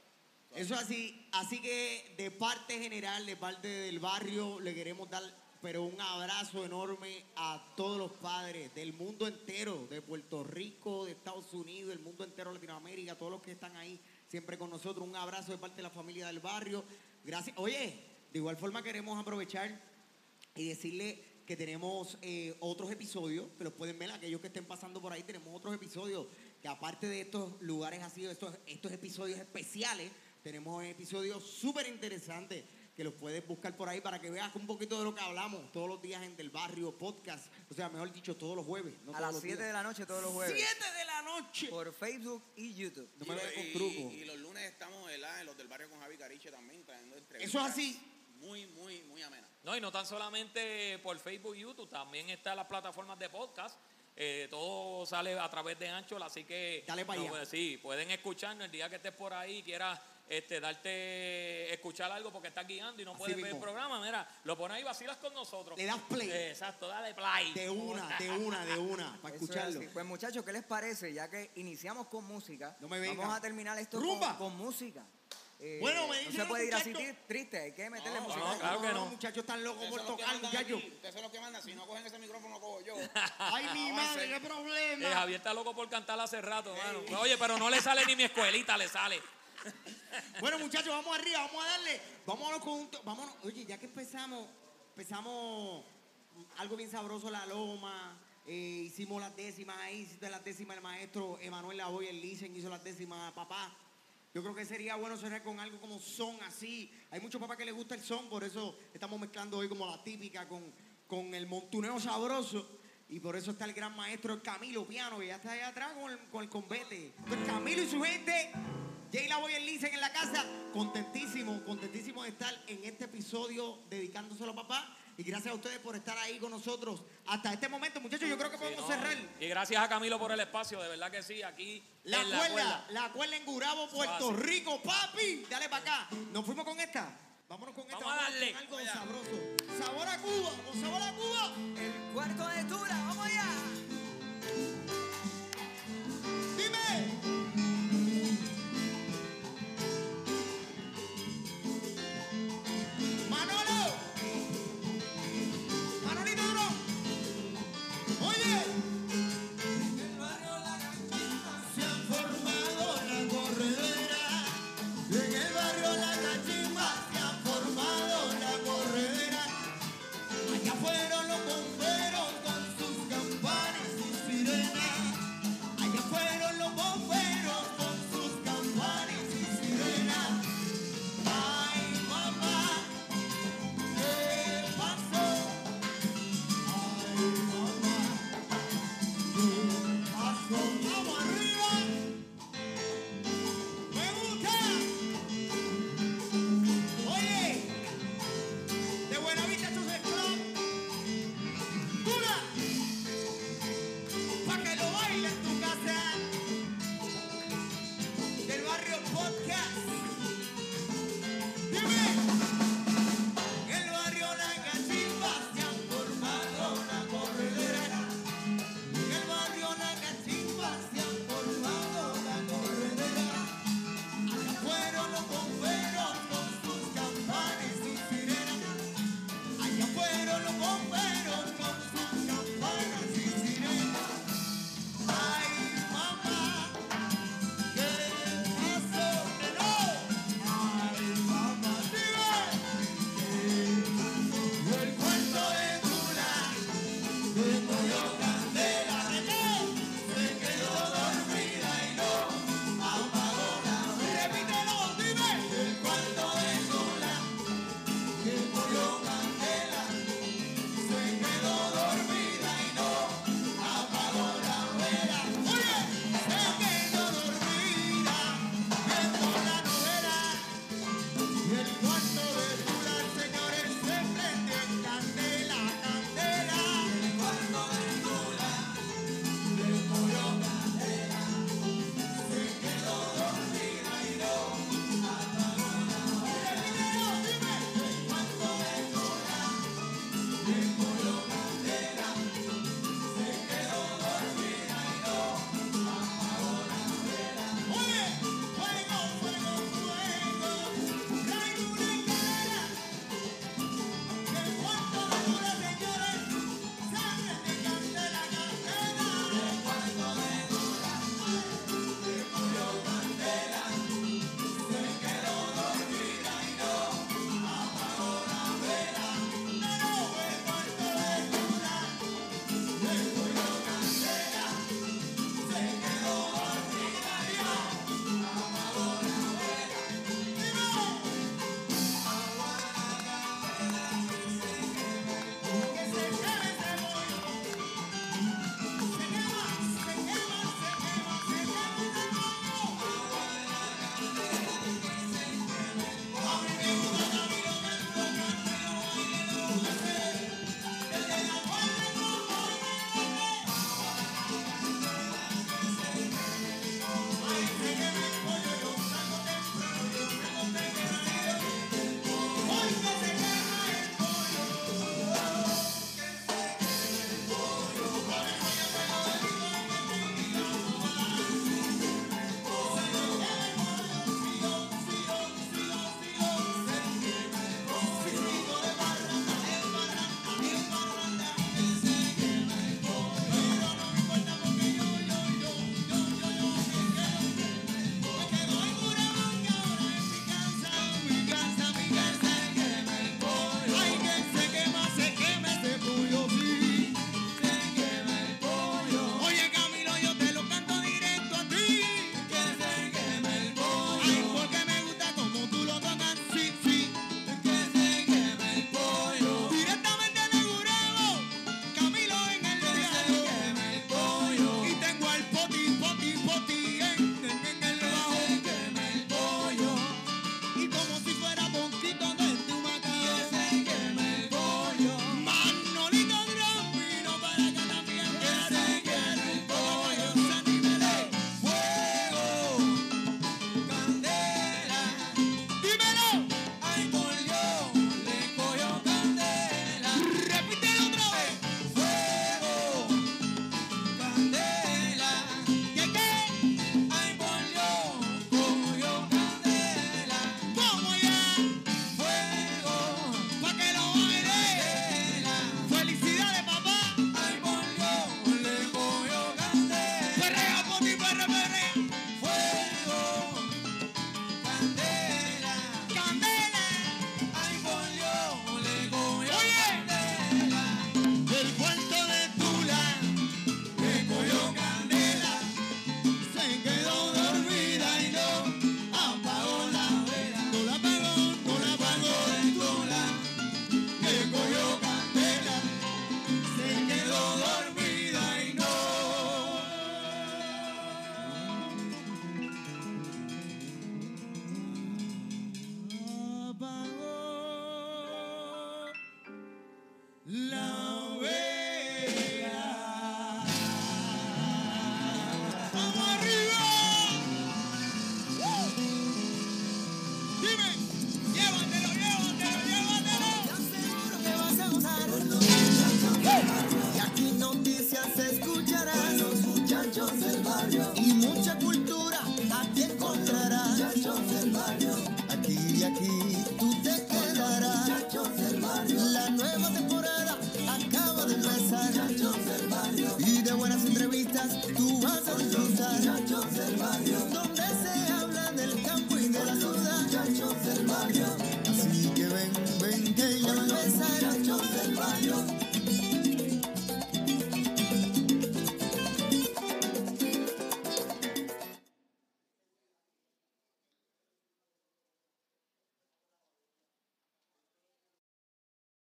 [SPEAKER 2] Eso es así. Así que de parte general, de parte del barrio, le queremos dar pero un abrazo enorme a todos los padres del mundo entero, de Puerto Rico, de Estados Unidos, del mundo entero Latinoamérica, todos los que están ahí siempre con nosotros. Un abrazo de parte de la familia del barrio. Gracias. Oye, de igual forma queremos aprovechar y decirle que tenemos eh, otros episodios, que los pueden ver, aquellos que estén pasando por ahí, tenemos otros episodios que aparte de estos lugares así, estos, estos episodios especiales, tenemos episodios súper interesantes que los puedes buscar por ahí para que veas un poquito de lo que hablamos todos los días en Del Barrio Podcast, o sea, mejor dicho, todos los jueves. No
[SPEAKER 3] a
[SPEAKER 2] todos
[SPEAKER 3] las
[SPEAKER 2] los
[SPEAKER 3] 7
[SPEAKER 2] días.
[SPEAKER 3] de la noche todos los jueves.
[SPEAKER 2] 7 de la noche.
[SPEAKER 3] Por Facebook y YouTube.
[SPEAKER 2] No
[SPEAKER 4] Y,
[SPEAKER 2] me
[SPEAKER 4] lo-
[SPEAKER 2] vengas con
[SPEAKER 4] y-
[SPEAKER 2] truco.
[SPEAKER 4] y los lunes estamos ¿verdad? en los del barrio con Javi Cariche también trayendo entrevistas.
[SPEAKER 2] Eso es así.
[SPEAKER 4] Muy, muy, muy amena.
[SPEAKER 5] No, y no tan solamente por Facebook y YouTube, también están las plataformas de podcast. Eh, todo sale a través de Anchor, así que
[SPEAKER 2] Dale pa'
[SPEAKER 5] no,
[SPEAKER 2] allá.
[SPEAKER 5] pues, sí, pueden escucharnos el día que estés por ahí y quieras este, darte escuchar algo porque estás guiando y no
[SPEAKER 2] Así
[SPEAKER 5] puedes ver el
[SPEAKER 2] mismo.
[SPEAKER 5] programa, mira, lo pones ahí, vacilas con nosotros.
[SPEAKER 2] Le das play.
[SPEAKER 5] Eh, exacto, dale play.
[SPEAKER 2] De una, de una, de una, para
[SPEAKER 3] Eso es
[SPEAKER 2] escucharlo.
[SPEAKER 3] así. Pues muchachos, ¿qué les parece? Ya que iniciamos con música,
[SPEAKER 2] No me venga.
[SPEAKER 3] vamos a terminar esto
[SPEAKER 2] Rumba.
[SPEAKER 3] con, con música. Eh,
[SPEAKER 2] Bueno, me
[SPEAKER 3] no
[SPEAKER 2] dicen
[SPEAKER 3] se
[SPEAKER 2] los
[SPEAKER 3] puede ir así
[SPEAKER 2] muchachos-
[SPEAKER 3] tri- triste, hay que meterle
[SPEAKER 4] No,
[SPEAKER 3] música.
[SPEAKER 5] no, claro que no.
[SPEAKER 2] Muchachos están locos por tocar, muchachos.
[SPEAKER 4] Ustedes son los que mandan. Si no cogen ese micrófono, lo cojo yo.
[SPEAKER 2] Ay, mi madre, qué
[SPEAKER 5] Eh,
[SPEAKER 2] problema.
[SPEAKER 5] Javier está loco por cantar hace rato, mano. Oye, pero no le sale ni mi escuelita, le sale.
[SPEAKER 2] Bueno, muchachos, vamos arriba, vamos a darle. Vámonos con un. Vámonos. Oye, ya que empezamos, empezamos algo bien sabroso, la loma. eh, hicimos las décimas ahí, hiciste las décimas el maestro Emanuel Lavoy, el Licen hizo las décimas, papá. Yo creo que sería bueno cerrar con algo como son así. Hay muchos papás que les gusta el son, por eso estamos mezclando hoy como la típica con, con el montuneo sabroso. Y por eso está el gran maestro Camilo Piano, que ya está allá atrás con el, con el Camilo y su gente, Jay La Voy el Licen en la casa. Contentísimo, contentísimo de estar en este episodio dedicándoselo a papá. Y gracias a ustedes por estar ahí con nosotros hasta este momento, muchachos. Yo creo que podemos
[SPEAKER 5] No,
[SPEAKER 2] cerrar.
[SPEAKER 5] Y gracias a Camilo por el espacio, de verdad que sí, aquí
[SPEAKER 2] La
[SPEAKER 5] en
[SPEAKER 2] cuerda, la cuerda en Gurabo, Puerto
[SPEAKER 5] Fácil.
[SPEAKER 2] Rico, papi. Dale para acá. Nos fuimos con esta. Vámonos con esta.
[SPEAKER 5] Vamos a darle.
[SPEAKER 2] sabroso. Sabor a Cuba, con sabor a Cuba.
[SPEAKER 3] El cuarto de Tura, vamos allá.